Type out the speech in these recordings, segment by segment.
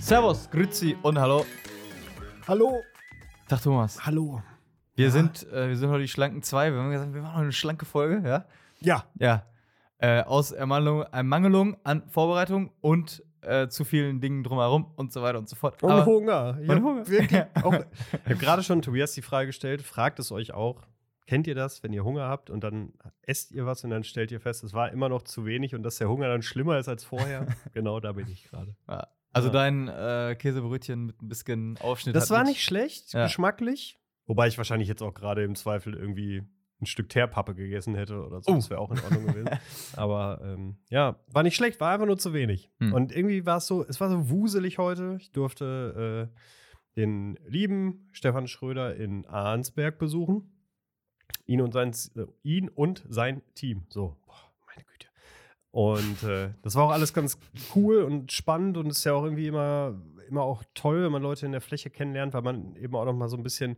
Servus, Grüezi und hallo. Hallo. Tag Thomas. Hallo. Wir Ja. sind, äh, wir sind heute die schlanken zwei. Wir haben gesagt, wir machen heute eine schlanke Folge, ja? Ja, Ja. Äh, aus Ermangelung, Ermangelung an Vorbereitung und äh, zu vielen Dingen drumherum und so weiter und so fort. und Aber- Hunger. Ich Und Hunger. Wirklich auch, ich habe gerade schon Tobias die Frage gestellt, fragt es euch auch. Kennt ihr das, wenn ihr Hunger habt und dann esst ihr was und dann stellt ihr fest, es war immer noch zu wenig und dass der Hunger dann schlimmer ist als vorher? genau da bin ich gerade. Ja. Also Ja. dein äh, Käsebrötchen mit ein bisschen Aufschnitt. Das hat war nicht schlecht, Ja. geschmacklich. Wobei ich wahrscheinlich jetzt auch gerade im Zweifel irgendwie ein Stück Teerpappe gegessen hätte oder so. Oh. Das wäre auch in Ordnung gewesen. Aber ähm, ja, war nicht schlecht, war einfach nur zu wenig. Hm. Und irgendwie war es so, es war so wuselig heute. Ich durfte äh, den lieben Stefan Schröder in Arnsberg besuchen. Ihn und sein, äh, ihn und sein Team. So, boah, meine Güte. Und äh, das war auch alles ganz cool und spannend und ist ja auch irgendwie immer, immer auch toll, wenn man Leute in der Fläche kennenlernt, weil man eben auch noch mal so ein bisschen,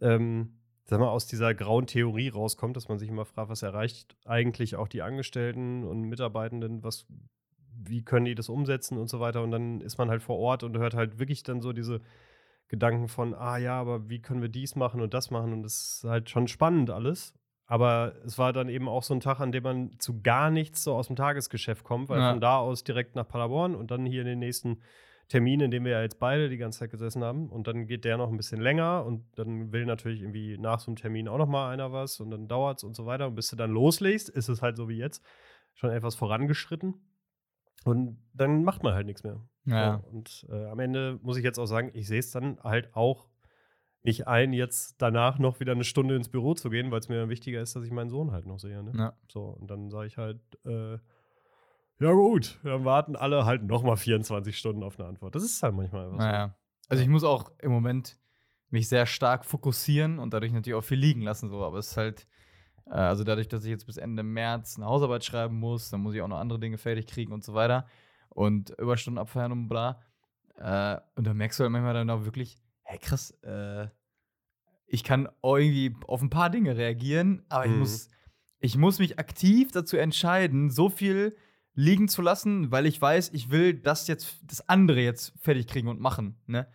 ähm, sag mal, aus dieser grauen Theorie rauskommt, dass man sich immer fragt, was erreicht eigentlich auch die Angestellten und Mitarbeitenden, was, wie können die das umsetzen und so weiter. Und dann ist man halt vor Ort und hört halt wirklich dann so diese Gedanken von, ah ja, aber wie können wir dies machen und das machen? Und das ist halt schon spannend alles. Aber es war dann eben auch so ein Tag, an dem man zu gar nichts so aus dem Tagesgeschäft kommt, weil Ja. von da aus direkt nach Paderborn und dann hier in den nächsten Termin, in dem wir ja jetzt beide die ganze Zeit gesessen haben. Und dann geht der noch ein bisschen länger und dann will natürlich irgendwie nach so einem Termin auch noch mal einer was und dann dauert es und so weiter. Und bis du dann loslegst, ist es halt so wie jetzt schon etwas vorangeschritten. Und dann macht man halt nichts mehr. Ja. So, und äh, am Ende muss ich jetzt auch sagen, ich sehe es dann halt auch nicht ein, jetzt danach noch wieder eine Stunde ins Büro zu gehen, weil es mir wichtiger ist, dass ich meinen Sohn halt noch sehe. Ne? Ja. So, und dann sage ich halt, äh, ja gut, dann warten alle halt noch mal 24 Stunden auf eine Antwort. Das ist halt manchmal einfach so. Naja. Also ich muss auch im Moment mich sehr stark fokussieren und dadurch natürlich auch viel liegen lassen. So. Aber es ist halt, äh, also dadurch, dass ich jetzt bis Ende März eine Hausarbeit schreiben muss, dann muss ich auch noch andere Dinge fertig kriegen und so weiter. Und Überstunden abfeiern und bla. Äh, und dann merkst du halt manchmal dann auch wirklich, hey krass, äh, ich kann irgendwie auf ein paar Dinge reagieren, aber ich Mhm. muss, ich muss mich aktiv dazu entscheiden, so viel liegen zu lassen, weil ich weiß, ich will das jetzt, das andere jetzt fertig kriegen und machen. Ne?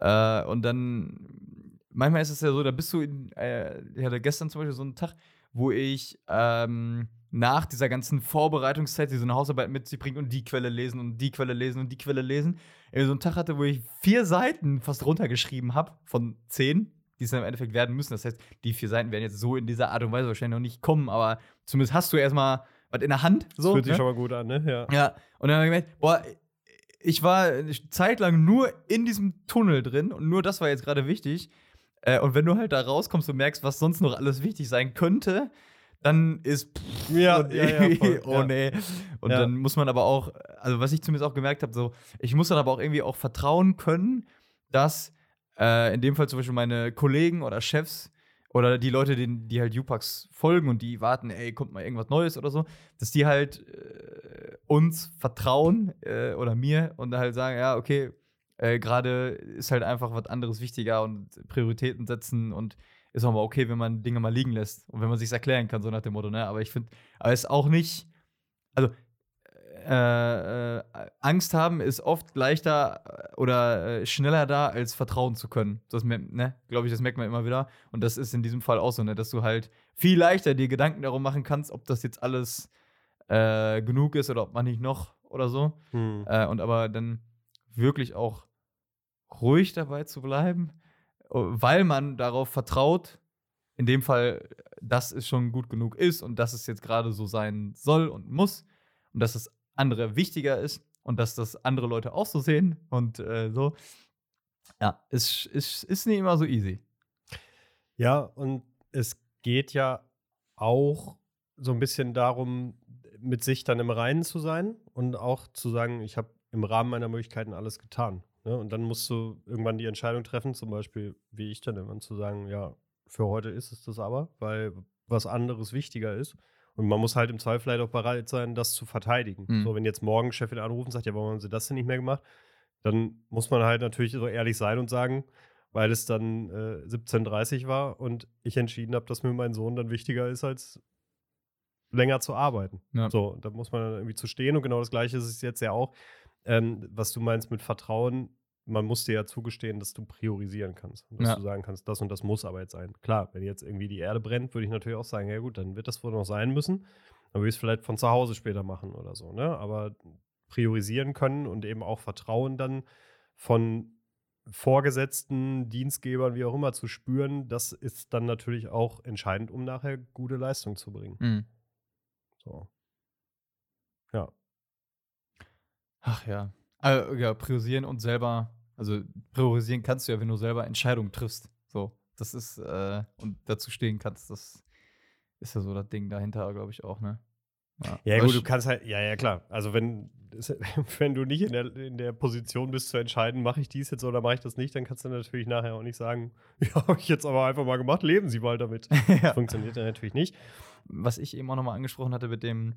Äh, und dann, manchmal ist es ja so, da bist du, in, äh, ich hatte gestern zum Beispiel so einen Tag, wo ich ähm, nach dieser ganzen Vorbereitungszeit, die so eine Hausarbeit mit sich bringt und die Quelle lesen und die Quelle lesen und die Quelle lesen, so einen Tag hatte, wo ich vier Seiten fast runtergeschrieben habe von zehn, die es dann im Endeffekt werden müssen. Das heißt, die vier Seiten werden jetzt so in dieser Art und Weise wahrscheinlich noch nicht kommen, aber zumindest hast du erstmal was in der Hand. Das So, fühlt sich ne? schon mal gut an, ne? Ja. Ja, und dann habe ich gemerkt, boah, ich war eine Zeit lang nur in diesem Tunnel drin und nur das war jetzt gerade wichtig. Äh, und wenn du halt da rauskommst und merkst, was sonst noch alles wichtig sein könnte, dann ist pff, Ja, und ja, ja, voll, oh nee. Und Ja. dann muss man aber auch, also was ich zumindest auch gemerkt habe, so, ich muss dann aber auch irgendwie auch vertrauen können, dass äh, in dem Fall zum Beispiel meine Kollegen oder Chefs oder die Leute, die, die halt Upax folgen und die warten, ey, kommt mal irgendwas Neues oder so, dass die halt äh, uns vertrauen äh, oder mir und halt sagen, ja, okay, äh, gerade ist halt einfach was anderes wichtiger und Prioritäten setzen und ist auch mal okay, wenn man Dinge mal liegen lässt und wenn man sich erklären kann, so nach dem Motto, ne? Aber ich finde, aber es ist auch nicht, also äh, äh, Angst haben ist oft leichter äh, oder äh, schneller da, als vertrauen zu können. Das, ne, glaube ich, das merkt man immer wieder. Und das ist in diesem Fall auch so, ne, dass du halt viel leichter dir Gedanken darum machen kannst, ob das jetzt alles äh, genug ist oder ob man nicht noch oder so. Hm. Und aber dann wirklich auch ruhig dabei zu bleiben, weil man darauf vertraut, in dem Fall, dass es schon gut genug ist und dass es jetzt gerade so sein soll und muss und dass das andere wichtiger ist und dass das andere Leute auch so sehen und äh, so. Ja, es ist, ist nicht immer so easy. Ja, und es geht ja auch so ein bisschen darum, mit sich dann im Reinen zu sein und auch zu sagen, ich habe im Rahmen meiner Möglichkeiten alles getan. Ne? Und dann musst du irgendwann die Entscheidung treffen, zum Beispiel, wie ich dann immer, zu sagen, ja, für heute ist es das aber, weil was anderes wichtiger ist. Und man muss halt im Zweifel halt auch bereit sein, das zu verteidigen. Mhm. So, wenn jetzt morgen Chefin anruft und sagt, ja, warum haben sie das denn nicht mehr gemacht? Dann muss man halt natürlich so ehrlich sein und sagen, weil es dann äh, 17.30 war und ich entschieden habe, dass mir mein Sohn dann wichtiger ist, als länger zu arbeiten. Ja. So, da muss man dann irgendwie zu stehen und genau das Gleiche ist es jetzt ja auch. Ähm, was du meinst mit Vertrauen, man muss dir ja zugestehen, dass du priorisieren kannst. Und dass Ja. du sagen kannst, das und das muss aber jetzt sein. Klar, wenn jetzt irgendwie die Erde brennt, würde ich natürlich auch sagen, ja gut, dann wird das wohl noch sein müssen. Dann würde ich es vielleicht von zu Hause später machen oder so, ne? Aber priorisieren können und eben auch Vertrauen dann von Vorgesetzten, Dienstgebern, wie auch immer, zu spüren, das ist dann natürlich auch entscheidend, um nachher gute Leistung zu bringen. Mhm. So. Ja. Ach ja. Äh, ja, priorisieren und selber, also priorisieren kannst du ja, wenn du selber Entscheidungen triffst. So, das ist, äh, und dazu stehen kannst, das ist ja so das Ding dahinter, glaube ich, auch, ne? Ja, Aber gut, du kannst halt, ja, ja, klar. Also, wenn, wenn du nicht in der, in der Position bist zu entscheiden, mache ich dies jetzt oder mache ich das nicht, dann kannst du natürlich nachher auch nicht sagen, ja, habe ich jetzt aber einfach mal gemacht, leben Sie mal damit. Das ja. funktioniert ja natürlich nicht. was ich eben auch nochmal angesprochen hatte mit dem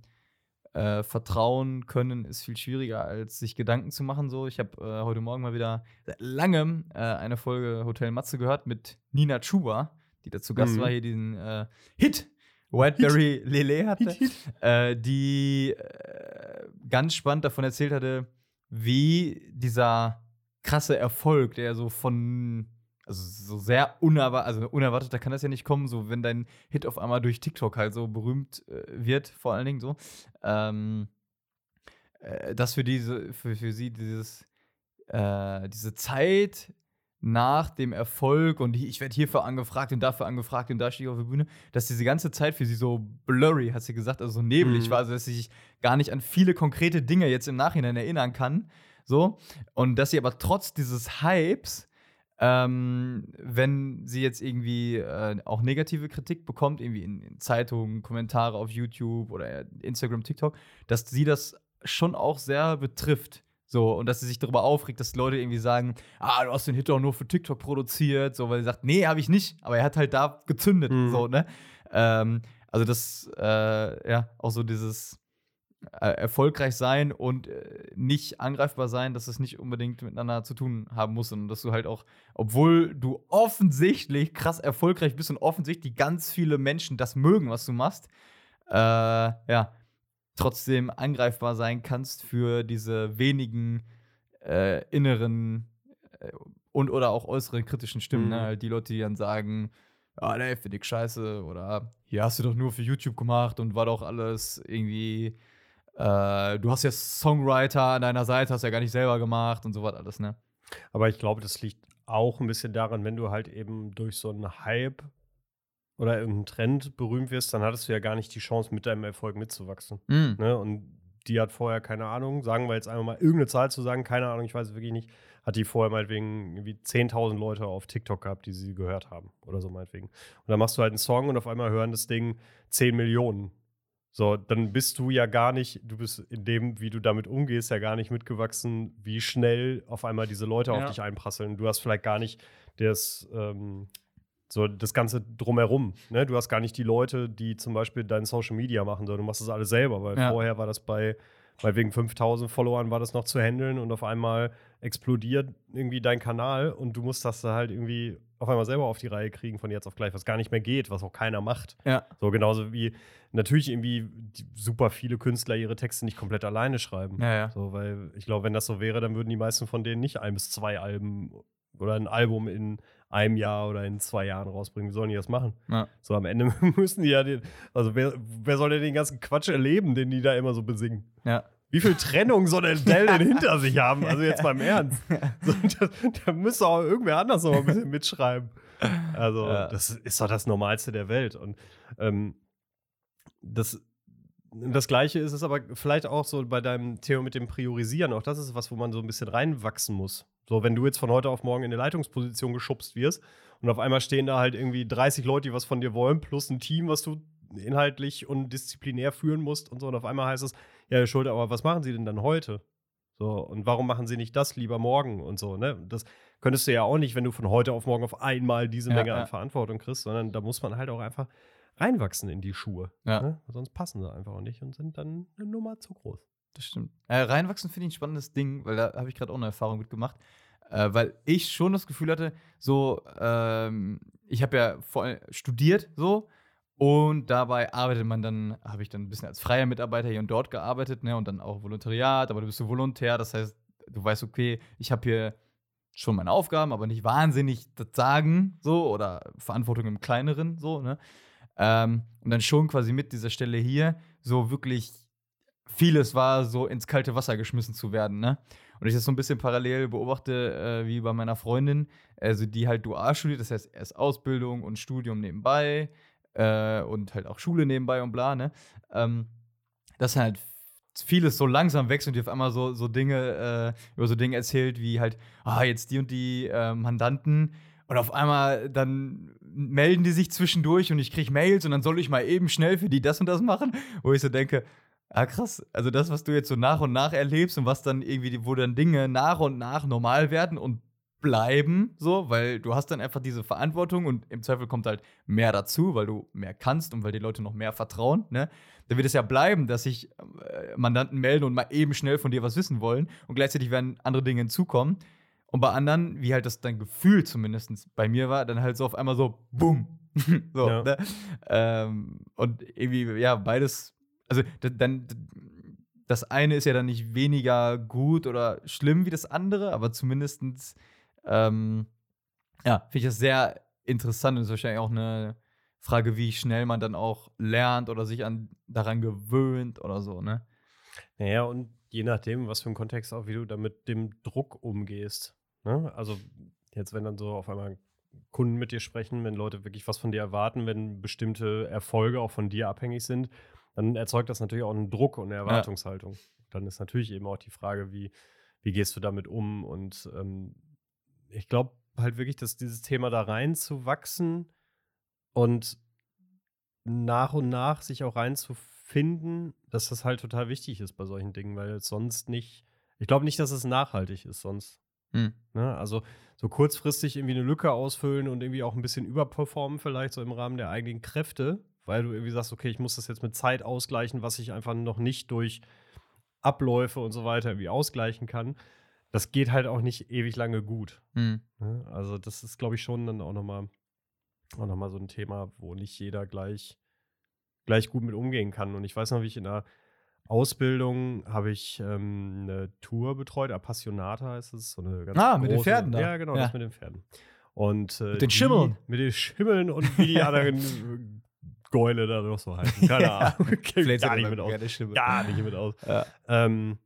äh, Vertrauen können, ist viel schwieriger, als sich Gedanken zu machen. So, ich habe äh, heute Morgen mal wieder seit langem äh, eine Folge Hotel Matze gehört mit Nina Chuba, die dazu Gast Mhm. war, hier diesen äh, Hit Whiteberry Lele hatte, Hit, Äh, die äh, ganz spannend davon erzählt hatte, wie dieser krasse Erfolg, der so von also so sehr unerwartet, also unerwarteter kann das ja nicht kommen, so wenn dein Hit auf einmal durch TikTok halt so berühmt äh, wird, vor allen Dingen so, ähm, äh, dass für diese, für, für sie dieses, äh, diese Zeit nach dem Erfolg und ich werde hierfür angefragt und dafür angefragt und da stehe ich auf der Bühne, dass diese ganze Zeit für sie so blurry, hat sie gesagt, also so neblig Mhm. war, also dass sie sich gar nicht an viele konkrete Dinge jetzt im Nachhinein erinnern kann, so, und dass sie aber trotz dieses Hypes ähm, wenn sie jetzt irgendwie äh, auch negative Kritik bekommt, irgendwie in, in Zeitungen, Kommentare auf YouTube oder Instagram, TikTok, dass sie das schon auch sehr betrifft. So, und dass sie sich darüber aufregt, dass Leute irgendwie sagen, ah, du hast den Hit doch nur für TikTok produziert, so, weil sie sagt, nee, habe ich nicht, aber er hat halt da gezündet, Mhm. so, ne? Ähm, also das, äh, ja, auch so dieses äh, erfolgreich sein und äh, nicht angreifbar sein, dass es nicht unbedingt miteinander zu tun haben muss und dass du halt auch, obwohl du offensichtlich krass erfolgreich bist und offensichtlich ganz viele Menschen das mögen, was du machst, äh, ja, trotzdem angreifbar sein kannst für diese wenigen äh, inneren und oder auch äußeren kritischen Stimmen. Mhm. Ne? Die Leute, die dann sagen, ah, ne, finde ich scheiße oder hier hast du doch nur für YouTube gemacht und war doch alles irgendwie äh, du hast ja Songwriter an deiner Seite, hast ja gar nicht selber gemacht und so was alles, ne? Aber ich glaube, das liegt auch ein bisschen daran, wenn du halt eben durch so einen Hype oder irgendeinen Trend berühmt wirst, dann hattest du ja gar nicht die Chance, mit deinem Erfolg mitzuwachsen. Mhm. Ne? Und die hat vorher, keine Ahnung, sagen wir jetzt einmal mal irgendeine Zahl zu sagen, keine Ahnung, ich weiß es wirklich nicht, hat die vorher meinetwegen irgendwie 10.000 Leute auf TikTok gehabt, die sie gehört haben oder so meinetwegen. Und dann machst du halt einen Song und auf einmal hören das Ding 10 Millionen. So, dann bist du ja gar nicht, du bist in dem, wie du damit umgehst, ja gar nicht mitgewachsen, wie schnell auf einmal diese Leute auf Ja. dich einprasseln. Du hast vielleicht gar nicht das, ähm, so das Ganze drumherum. Ne? Du hast gar nicht die Leute, die zum Beispiel dein Social Media machen, sondern du machst das alles selber, weil Ja. vorher war das bei, bei wegen 5000 Followern war das noch zu handeln und auf einmal explodiert irgendwie dein Kanal und du musst das da halt irgendwie auf einmal selber auf die Reihe kriegen von jetzt auf gleich, was gar nicht mehr geht, was auch keiner macht. Ja. So genauso wie natürlich irgendwie super viele Künstler ihre Texte nicht komplett alleine schreiben. Ja, ja. So, weil ich glaube, wenn das so wäre, dann würden die meisten von denen nicht ein bis zwei Alben oder ein Album in einem Jahr oder in zwei Jahren rausbringen. Wie sollen die das machen? Ja. So am Ende müssen die ja den, also wer, wer soll denn den ganzen Quatsch erleben, den die da immer so besingen? ja. Wie viel Trennung soll denn Dell denn hinter sich haben? Also jetzt mal im Ernst. So, da, da müsste auch irgendwer anders noch ein bisschen mitschreiben. Also, Ja. das ist doch das Normalste der Welt. Und ähm, das, das Gleiche ist es aber vielleicht auch so bei deinem Thema mit dem Priorisieren. Auch das ist was, wo man so ein bisschen reinwachsen muss. So, wenn du jetzt von heute auf morgen in eine Leitungsposition geschubst wirst und auf einmal stehen da halt irgendwie 30 Leute, die was von dir wollen, plus ein Team, was du inhaltlich und disziplinär führen musst und so. Und auf einmal heißt es, ja, Herr Schulte, aber was machen Sie denn dann heute? So, und warum machen Sie nicht das lieber morgen und so, ne? Das könntest du ja auch nicht, wenn du von heute auf morgen auf einmal diese Ja, Menge ja. an Verantwortung kriegst, sondern da muss man halt auch einfach reinwachsen in die Schuhe. Ja. Ne? Sonst passen sie einfach auch nicht und sind dann eine Nummer zu groß. Das stimmt. Äh, reinwachsen finde ich ein spannendes Ding, weil da habe ich gerade auch eine Erfahrung mitgemacht. Äh, weil ich schon das Gefühl hatte, so, ähm, ich habe ja vor, studiert so und dabei arbeitet man dann, habe ich dann ein bisschen als freier Mitarbeiter hier und dort gearbeitet, ne, und dann auch Volontariat, aber du bist so Volontär, das heißt, du weißt, okay, ich habe hier schon meine Aufgaben, aber nicht wahnsinnig das Sagen, so, oder Verantwortung im Kleineren, so, ne. Ähm, und dann schon quasi mit dieser Stelle hier so wirklich vieles war, so ins kalte Wasser geschmissen zu werden, ne? Und ich das so ein bisschen parallel beobachte, äh, wie bei meiner Freundin, also die halt dual studiert, das heißt erst Ausbildung und Studium nebenbei äh, und halt auch Schule nebenbei und bla, ne? Ähm, dass halt vieles so langsam wächst und die auf einmal so, so Dinge, äh, über so Dinge erzählt, wie halt, ah, jetzt die und die äh, Mandanten und auf einmal dann melden die sich zwischendurch und ich kriege Mails und dann soll ich mal eben schnell für die das und das machen, wo ich so denke, Ah, krass. Also das, was du jetzt so nach und nach erlebst und was dann irgendwie, wo dann Dinge nach und nach normal werden und bleiben, so, weil du hast dann einfach diese Verantwortung und im Zweifel kommt halt mehr dazu, weil du mehr kannst und weil die Leute noch mehr vertrauen, ne? Dann wird es ja bleiben, dass sich äh, Mandanten melden und mal eben schnell von dir was wissen wollen und gleichzeitig werden andere Dinge hinzukommen. Und bei anderen, wie halt das dein Gefühl zumindest bei mir war, dann halt so auf einmal so, bumm. so, Ja. ne? ähm, und irgendwie, ja, beides also dann das eine ist ja dann nicht weniger gut oder schlimm wie das andere, aber zumindestens ähm, ja, finde ich das sehr interessant und ist wahrscheinlich auch eine Frage, wie schnell man dann auch lernt oder sich an, daran gewöhnt oder so, ne? Naja, und je nachdem, was für ein Kontext auch, wie du da mit dem Druck umgehst. Ne? Also jetzt, wenn dann so auf einmal Kunden mit dir sprechen, wenn Leute wirklich was von dir erwarten, wenn bestimmte Erfolge auch von dir abhängig sind, dann erzeugt das natürlich auch einen Druck und eine Erwartungshaltung. Dann ist natürlich eben auch die Frage, wie, wie gehst du damit um? Und ähm, ich glaube halt wirklich, dass dieses Thema da reinzuwachsen und nach und nach sich auch reinzufinden, dass das halt total wichtig ist bei solchen Dingen, weil sonst nicht, ich glaube nicht, dass es nachhaltig ist sonst. Hm. Ne? Also so kurzfristig irgendwie eine Lücke ausfüllen und irgendwie auch ein bisschen überperformen, vielleicht so im Rahmen der eigenen Kräfte, weil du irgendwie sagst, okay, ich muss das jetzt mit Zeit ausgleichen, was ich einfach noch nicht durch Abläufe und so weiter irgendwie ausgleichen kann. Das geht halt auch nicht ewig lange gut. Hm. Ne? Also, das ist, glaube ich, schon dann auch nochmal auch noch mal so ein Thema, wo nicht jeder gleich, gleich gut mit umgehen kann. Und ich weiß noch, wie ich in der Ausbildung habe ich ähm, eine Tour betreut, Appassionata heißt es. So eine ganz Ah, mit den große- Pferden da. Ja, genau, Ja. das mit den Pferden. Und, äh, Mit den die- Schimmeln. Mit den Schimmeln und wie die anderen äh, Gäule da noch so heißen. Keine Ja. Ahnung. Mich gar nicht mit aus. Gar nicht mit aus. Ja. Ähm,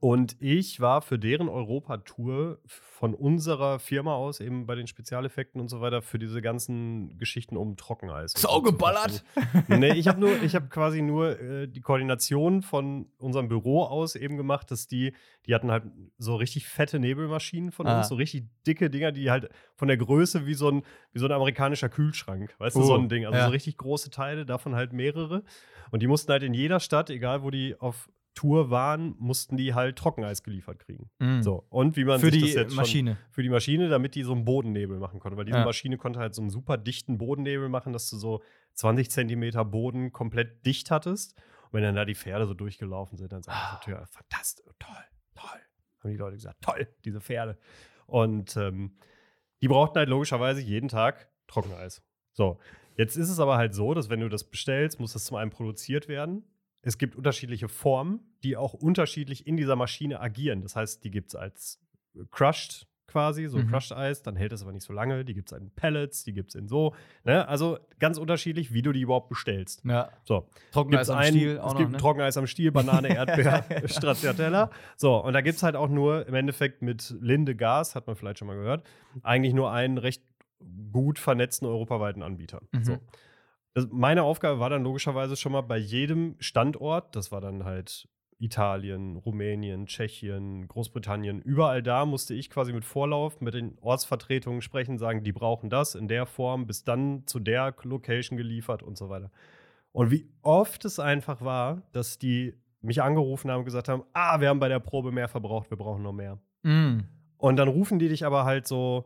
und ich war für deren Europatour von unserer Firma aus, eben bei den Spezialeffekten und so weiter, für diese ganzen Geschichten um Trockeneis. Saugeballert! nee, ich habe nur, ich habe quasi nur äh, die Koordination von unserem Büro aus eben gemacht, dass die, die hatten halt so richtig fette Nebelmaschinen von Ah. uns, so richtig dicke Dinger, die halt von der Größe wie so ein, wie so ein amerikanischer Kühlschrank, weißt du, Oh, so ein Ding. Also ja. so richtig große Teile, davon halt mehrere. Und die mussten halt in jeder Stadt, egal wo die auf Tour waren, mussten die halt Trockeneis geliefert kriegen. Hm. So. Und wie man Für sich die das jetzt schon Maschine. für die Maschine, damit die so einen Bodennebel machen konnte. Weil diese Ja. Maschine konnte halt so einen super dichten Bodennebel machen, dass du so 20 Zentimeter Boden komplett dicht hattest. Und wenn dann da die Pferde so durchgelaufen sind, dann sagen Ah. ja, fantastisch, toll, toll. Haben die Leute gesagt, toll, diese Pferde. Und ähm, die brauchten halt logischerweise jeden Tag Trockeneis. So, jetzt ist es aber halt so, dass wenn du das bestellst, muss das zum einen produziert werden. Es gibt unterschiedliche Formen, die auch unterschiedlich in dieser Maschine agieren. Das heißt, die gibt es als crushed quasi, so Mhm. crushed Eis, dann hält es aber nicht so lange. Die gibt es in Pellets, die gibt es in so. Ne? Also ganz unterschiedlich, wie du die überhaupt bestellst. Ja. So, Trockeneis am Stiel es auch noch, gibt ne? Trockeneis am Stiel, Banane, Erdbeer, Stracciatella. So, und da gibt es halt auch nur im Endeffekt mit Linde Gas, hat man vielleicht schon mal gehört, eigentlich nur einen recht gut vernetzten europaweiten Anbieter. Mhm. So. Das, meine Aufgabe war dann logischerweise schon mal bei jedem Standort, das war dann halt Italien, Rumänien, Tschechien, Großbritannien, überall da musste ich quasi mit Vorlauf mit den Ortsvertretungen sprechen, sagen, die brauchen das in der Form, bis dann zu der Location geliefert und so weiter. Und wie oft es einfach war, dass die mich angerufen haben und gesagt haben, ah, wir haben bei der Probe mehr verbraucht, wir brauchen noch mehr. Hm. Und dann rufen die dich aber halt so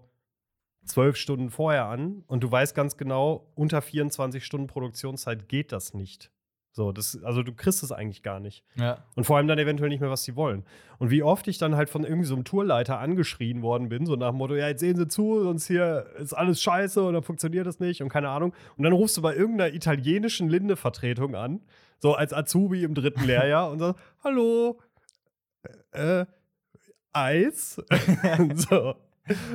zwölf Stunden vorher an und du weißt ganz genau, unter 24 Stunden Produktionszeit geht das nicht. So, das, also du kriegst es eigentlich gar nicht. Ja. Und vor allem dann eventuell nicht mehr, was sie wollen. Und wie oft ich dann halt von irgendwie so einem Tourleiter angeschrien worden bin, so nach dem Motto, ja, jetzt sehen Sie zu, sonst hier ist alles scheiße und dann funktioniert das nicht und keine Ahnung. Und dann rufst du bei irgendeiner italienischen Linde-Vertretung an, so als Azubi im dritten Lehrjahr und sagst, hallo, äh, Eis? so,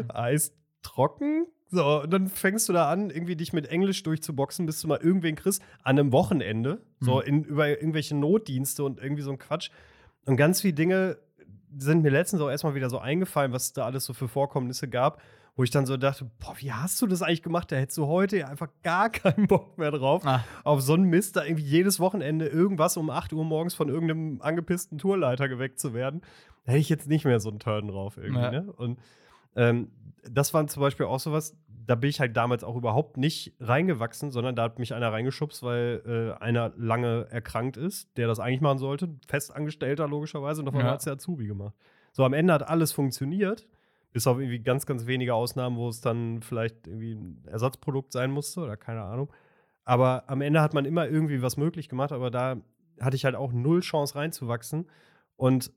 Eis trocken? So, und dann fängst du da an, irgendwie dich mit Englisch durchzuboxen, bis du mal irgendwen kriegst an einem Wochenende, so in, über irgendwelche Notdienste und irgendwie so ein Quatsch. Und ganz viele Dinge sind mir letztens auch erstmal wieder so eingefallen, was da alles so für Vorkommnisse gab, wo ich dann so dachte, boah, wie hast du das eigentlich gemacht? Da hättest du heute ja einfach gar keinen Bock mehr drauf, Ah. auf so einen Mist, da irgendwie jedes Wochenende irgendwas um 8 Uhr morgens von irgendeinem angepissten Tourleiter geweckt zu werden. Da hätte ich jetzt nicht mehr so einen Turn drauf irgendwie, Ja. ne? Und ähm, das war zum Beispiel auch sowas, da bin ich halt damals auch überhaupt nicht reingewachsen, sondern da hat mich einer reingeschubst, weil äh, einer lange erkrankt ist, der das eigentlich machen sollte, Festangestellter logischerweise, und auf einmal Ja. hat es der Azubi gemacht. So, am Ende hat alles funktioniert, bis auf irgendwie ganz, ganz wenige Ausnahmen, wo es dann vielleicht irgendwie ein Ersatzprodukt sein musste oder keine Ahnung. Aber am Ende hat man immer irgendwie was möglich gemacht, aber da hatte ich halt auch null Chance reinzuwachsen. Und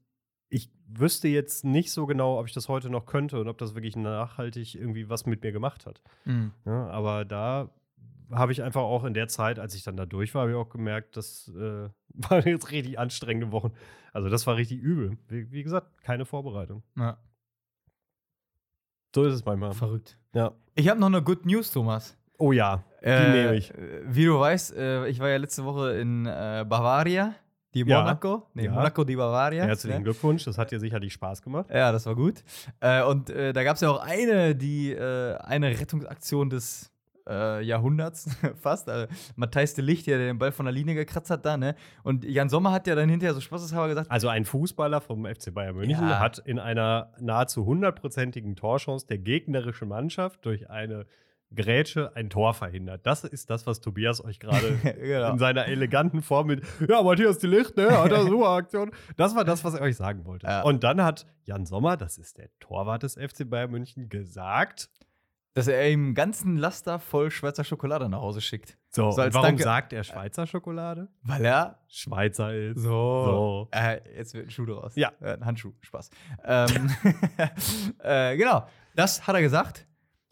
ich wüsste jetzt nicht so genau, ob ich das heute noch könnte und ob das wirklich nachhaltig irgendwie was mit mir gemacht hat. Mhm. Ja, aber da habe ich einfach auch in der Zeit, als ich dann da durch war, habe ich auch gemerkt, das äh, waren jetzt richtig anstrengende Wochen. Also das war richtig übel. Wie, wie gesagt, keine Vorbereitung. Ja. So ist es manchmal. Verrückt. Ja. Ich habe noch eine Good News, Thomas. Oh ja, die Äh, nehme ich. Wie du weißt, äh, ich war ja letzte Woche in äh, Bavaria, die Ja. Monaco. Nee, Ja. Monaco di Bavaria. Herzlichen ne? Glückwunsch, das hat dir sicherlich Spaß gemacht. Ja, das war gut. Äh, und äh, da gab es ja auch eine, die äh, eine Rettungsaktion des äh, Jahrhunderts fast. Also, Matthijs de Licht, der den Ball von der Linie gekratzt hat da, ne? Und Jan Sommer hat ja dann hinterher so spaßeshalber gesagt, Also ein Fußballer vom FC Bayern München Ja. hat in einer nahezu hundertprozentigen Torchance der gegnerischen Mannschaft durch eine Grätsche ein Tor verhindert. Das ist das, was Tobias euch gerade genau. in seiner eleganten Form mit Ja, Matthias de Licht, ne, hat eine super Aktion. Das war das, was er euch sagen wollte. Ja. Und dann hat Jan Sommer, das ist der Torwart des FC Bayern München, gesagt. dass er ihm einen ganzen Laster voll Schweizer Schokolade nach Hause schickt. So, So warum Danke- sagt er Schweizer Schokolade? Weil er Schweizer ist. so. So. Äh, jetzt wird ein Schuh draus. Ja. Äh, ein Handschuh, Spaß. Ähm, äh, genau, das hat er gesagt.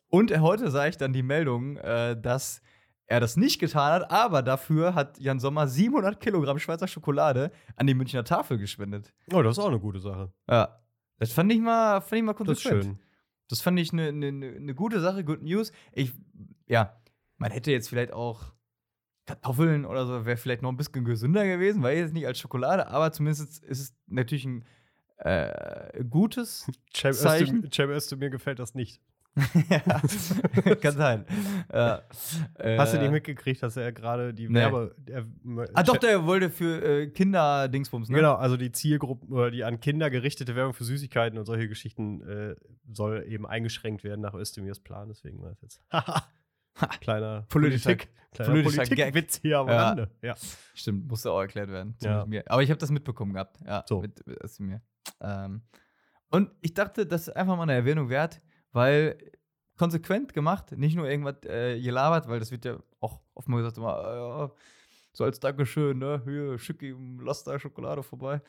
Und heute sah ich dann die Meldung, äh, dass er das nicht getan hat, aber dafür hat Jan Sommer 700 Kilogramm Schweizer Schokolade an die Münchner Tafel gespendet. Oh, das ist auch eine gute Sache. Ja. Das fand ich mal, fand ich mal Das ist konsequent. schön. Das fand ich eine ne, ne, gute Sache, Good News. Ich, ja, man hätte jetzt vielleicht auch Kartoffeln oder so, wäre vielleicht noch ein bisschen gesünder gewesen, weil jetzt nicht als Schokolade, aber zumindest ist es natürlich ein äh, gutes. Cem Zeichen. Cem Özdemir gefällt das nicht. ja, kann sein. Ja, Hast du äh, nicht mitgekriegt, dass er gerade die Nee. Werbe. Der, Ah, doch, der wollte für äh, Kinder-Dingsbums, ne? Genau, also die Zielgruppen oder die an Kinder gerichtete Werbung für Süßigkeiten und solche Geschichten äh, soll eben eingeschränkt werden nach Özdemirs Plan. Deswegen war das jetzt. kleiner Politik, kleiner politischer Politikwitz hier am Ja. Rande. Ja. Stimmt, musste auch erklärt werden. Ja. Aber ich habe das mitbekommen gehabt. Ja, So. Mit, mit, mir. Ähm, und ich dachte, das ist einfach mal eine Erwähnung wert, weil konsequent gemacht, nicht nur irgendwas äh, gelabert, weil das wird ja auch oftmals gesagt, immer, äh, ja, so als Dankeschön, ne, hier, schick ihm Laster Schokolade vorbei.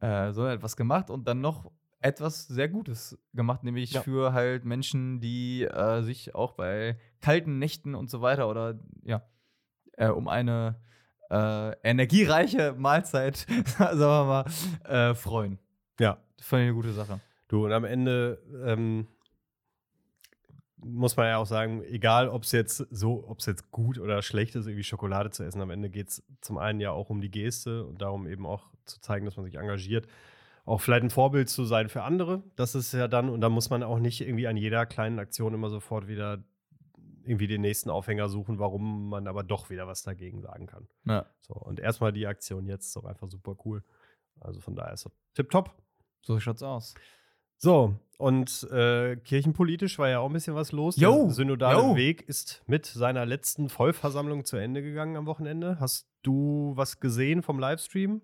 Äh, sondern etwas gemacht und dann noch etwas sehr Gutes gemacht, nämlich Ja. für halt Menschen, die äh, sich auch bei kalten Nächten und so weiter oder ja, äh, um eine äh, energiereiche Mahlzeit, sagen wir mal, äh, freuen. ja. Das fand ich eine gute Sache. Du, und am Ende ähm, muss man ja auch sagen, egal ob es jetzt so, ob es jetzt gut oder schlecht ist, irgendwie Schokolade zu essen, am Ende geht es zum einen ja auch um die Geste und darum eben auch zu zeigen, dass man sich engagiert. Auch vielleicht ein Vorbild zu sein für andere. Das ist ja dann, und da muss man auch nicht irgendwie an jeder kleinen Aktion immer sofort wieder irgendwie den nächsten Aufhänger suchen, warum man aber doch wieder was dagegen sagen kann. Ja, So, und erstmal die Aktion jetzt ist doch einfach super cool. Also von daher ist das tipptopp. so schaut's aus. So, und äh, kirchenpolitisch war ja auch ein bisschen was los. Jo, Der synodale jo. Weg ist mit seiner letzten Vollversammlung zu Ende gegangen am Wochenende. Hast du was gesehen vom Livestream?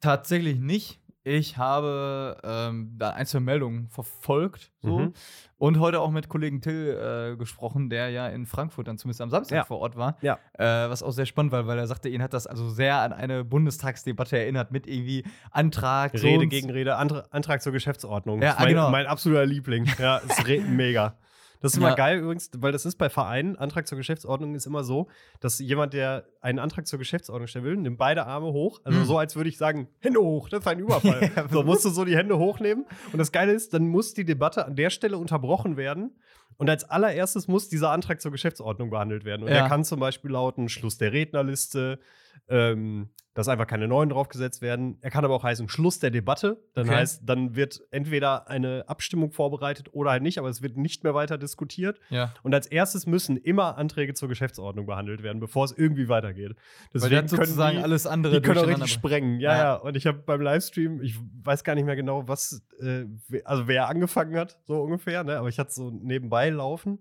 Tatsächlich nicht. Ich habe ähm, da ein, zwei Meldungen verfolgt. So. Mhm. Und heute auch mit Kollegen Till äh, gesprochen, der ja in Frankfurt dann zumindest am Samstag Ja. vor Ort war. Ja. Äh, was auch sehr spannend war, weil er sagte, ihn hat das also sehr an eine Bundestagsdebatte erinnert mit irgendwie Antrag. Rede gegen Rede, Antra Antrag zur Geschäftsordnung. Ja, ist mein, genau. mein absoluter Liebling. Ja, ist mega. Das ist immer Ja. geil übrigens, weil das ist bei Vereinen, Antrag zur Geschäftsordnung ist immer so, dass jemand, der einen Antrag zur Geschäftsordnung stellen will, nimmt beide Arme hoch. Also Mhm. so, als würde ich sagen, Hände hoch, das ist ein Überfall. Ja, so musst du so die Hände hochnehmen. Und das Geile ist, dann muss die Debatte an der Stelle unterbrochen werden. Und als allererstes muss dieser Antrag zur Geschäftsordnung behandelt werden. Und Ja. der kann zum Beispiel lauten: Schluss der Rednerliste, ähm, dass einfach keine neuen draufgesetzt werden. Er kann aber auch heißen Schluss der Debatte. Dann Okay. heißt, dann wird entweder eine Abstimmung vorbereitet oder halt nicht, aber es wird nicht mehr weiter diskutiert. Ja. Und als erstes müssen immer Anträge zur Geschäftsordnung behandelt werden, bevor es irgendwie weitergeht. Weil der hat sozusagen die, alles andere die können auch richtig sprengen. Ja, Ja. ja. Und ich habe beim Livestream, ich weiß gar nicht mehr genau, was, äh, also wer angefangen hat, so ungefähr, ne? aber ich hatte so nebenbei laufen,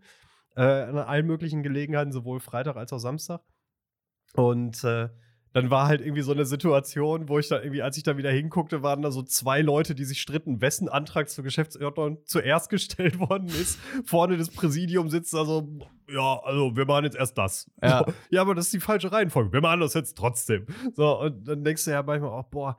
äh, an allen möglichen Gelegenheiten, sowohl Freitag als auch Samstag. Und äh, dann war halt irgendwie so eine Situation, wo ich da irgendwie, als ich da wieder hinguckte, waren da so zwei Leute, die sich stritten, wessen Antrag zur Geschäftsordnung zuerst gestellt worden ist. Vorne das Präsidium sitzt also, ja, also wir machen jetzt erst das. Ja. So, ja, aber das ist die falsche Reihenfolge. Wir machen das jetzt trotzdem. So, und dann denkst du ja manchmal auch, boah,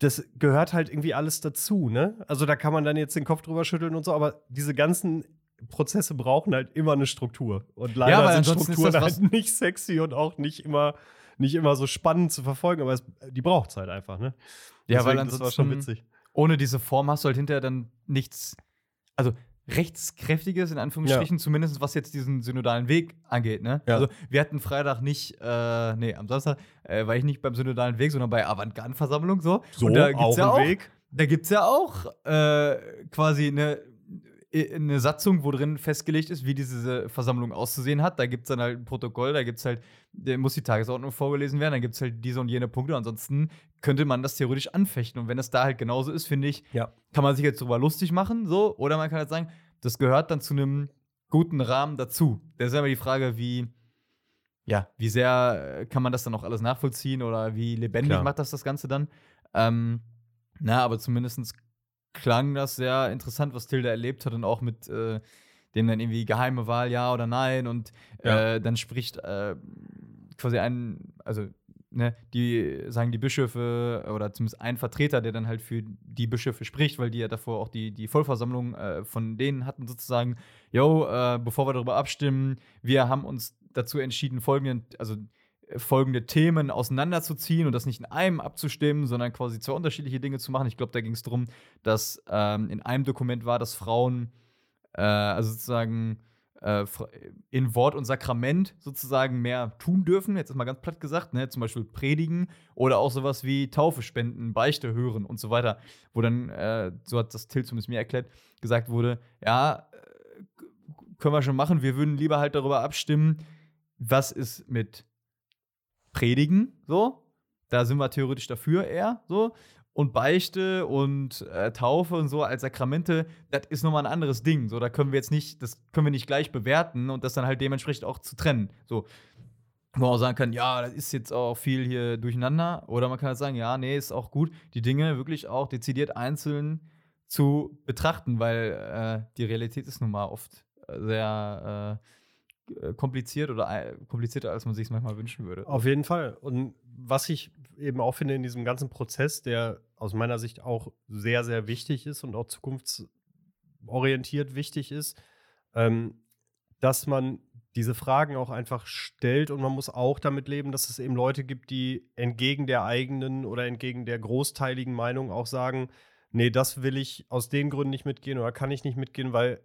das gehört halt irgendwie alles dazu, ne? Also da kann man dann jetzt den Kopf drüber schütteln und so, aber diese ganzen Prozesse brauchen halt immer eine Struktur. Und leider weil sind Strukturen halt nicht sexy und auch nicht immer, nicht immer so spannend zu verfolgen, aber es, die braucht es halt einfach, ne? Ja, weil Deswegen, das war schon ansonsten- witzig. ohne diese Form hast du halt hinterher dann nichts, also rechtskräftiges in Anführungsstrichen, zumindest was jetzt diesen synodalen Weg angeht. Ne? Ja. Also wir hatten Freitag nicht, äh, nee, am Samstag äh, war ich nicht beim synodalen Weg, sondern bei Avantgarde-Versammlung so. So, Und da gibt's auch ja auch, Weg. Da gibt es ja auch äh, quasi eine, eine Satzung, wo drin festgelegt ist, wie diese Versammlung auszusehen hat. Da gibt es dann halt ein Protokoll, da gibt's halt, da muss die Tagesordnung vorgelesen werden, dann gibt es halt diese und jene Punkte. Ansonsten könnte man das theoretisch anfechten. Und wenn das da halt genauso ist, finde ich, Ja. kann man sich jetzt drüber lustig machen, so, oder man kann halt sagen, das gehört dann zu einem guten Rahmen dazu. Das ist immer die Frage, wie, ja, wie sehr äh, kann man das dann auch alles nachvollziehen oder wie lebendig Klar. macht das das Ganze dann? Ähm, na, aber zumindest klang das sehr interessant, was Tilda erlebt hat und auch mit äh, dem dann irgendwie geheime Wahl, ja oder nein. Und Ja. äh, dann spricht äh, quasi ein, also ne, die sagen die Bischöfe oder zumindest ein Vertreter, der dann halt für die Bischöfe spricht, weil die ja davor auch die, die Vollversammlung äh, von denen hatten, sozusagen, yo, äh, bevor wir darüber abstimmen, wir haben uns dazu entschieden, folgenden, also folgende Themen auseinanderzuziehen und das nicht in einem abzustimmen, sondern quasi zwei unterschiedliche Dinge zu machen. Ich glaube, da ging es darum, dass ähm, in einem Dokument war, dass Frauen, äh, also sozusagen äh, in Wort und Sakrament sozusagen mehr tun dürfen, jetzt ist mal ganz platt gesagt, ne? zum Beispiel predigen oder auch sowas wie Taufe spenden, Beichte hören und so weiter, wo dann, äh, so hat das Till zumindest mir erklärt, gesagt wurde, ja, äh, können wir schon machen, wir würden lieber halt darüber abstimmen, was ist mit Predigen, so, da sind wir theoretisch dafür eher, so, und Beichte und äh, Taufe und so als Sakramente, das ist nochmal ein anderes Ding. So, da können wir jetzt nicht, das können wir nicht gleich bewerten und das dann halt dementsprechend auch zu trennen. So, wo man auch sagen kann, ja, das ist jetzt auch viel hier durcheinander. Oder man kann halt sagen, ja, nee, ist auch gut, die Dinge wirklich auch dezidiert einzeln zu betrachten, weil äh, die Realität ist nun mal oft äh, sehr äh, kompliziert oder äh, komplizierter, als man sich es manchmal wünschen würde. Auf jeden Fall. Und was ich eben auch finde in diesem ganzen Prozess, der aus meiner Sicht auch sehr, sehr wichtig ist und auch zukunftsorientiert wichtig ist, ähm, dass man diese Fragen auch einfach stellt und man muss auch damit leben, dass es eben Leute gibt, die entgegen der eigenen oder entgegen der großteiligen Meinung auch sagen, nee, das will ich aus den Gründen nicht mitgehen oder kann ich nicht mitgehen, weil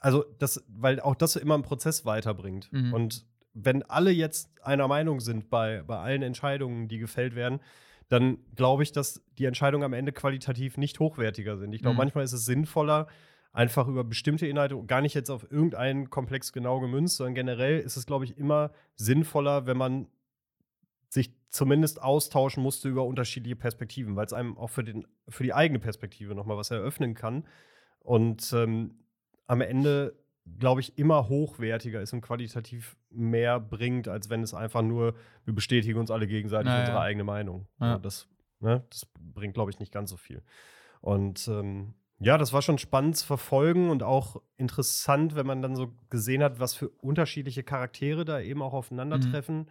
also das, weil auch das immer einen Prozess weiterbringt. Mhm. Und wenn alle jetzt einer Meinung sind bei, bei allen Entscheidungen, die gefällt werden, dann glaube ich, dass die Entscheidungen am Ende qualitativ nicht hochwertiger sind. Ich glaube, Mhm. manchmal ist es sinnvoller, einfach über bestimmte Inhalte, gar nicht jetzt auf irgendeinen Komplex genau gemünzt, sondern generell ist es, glaube ich, immer sinnvoller, wenn man sich zumindest austauschen musste über unterschiedliche Perspektiven, weil es einem auch für, den, für die eigene Perspektive nochmal was eröffnen kann. Und ähm, am Ende, glaube ich, immer hochwertiger ist und qualitativ mehr bringt, als wenn es einfach nur, wir bestätigen uns alle gegenseitig Ja, ja. unsere eigene Meinung. Ja. Ja, das Ne? Das bringt, glaube ich, nicht ganz so viel. Und ähm, ja, das war schon spannend zu verfolgen und auch interessant, wenn man dann so gesehen hat, was für unterschiedliche Charaktere da eben auch aufeinandertreffen. Mhm.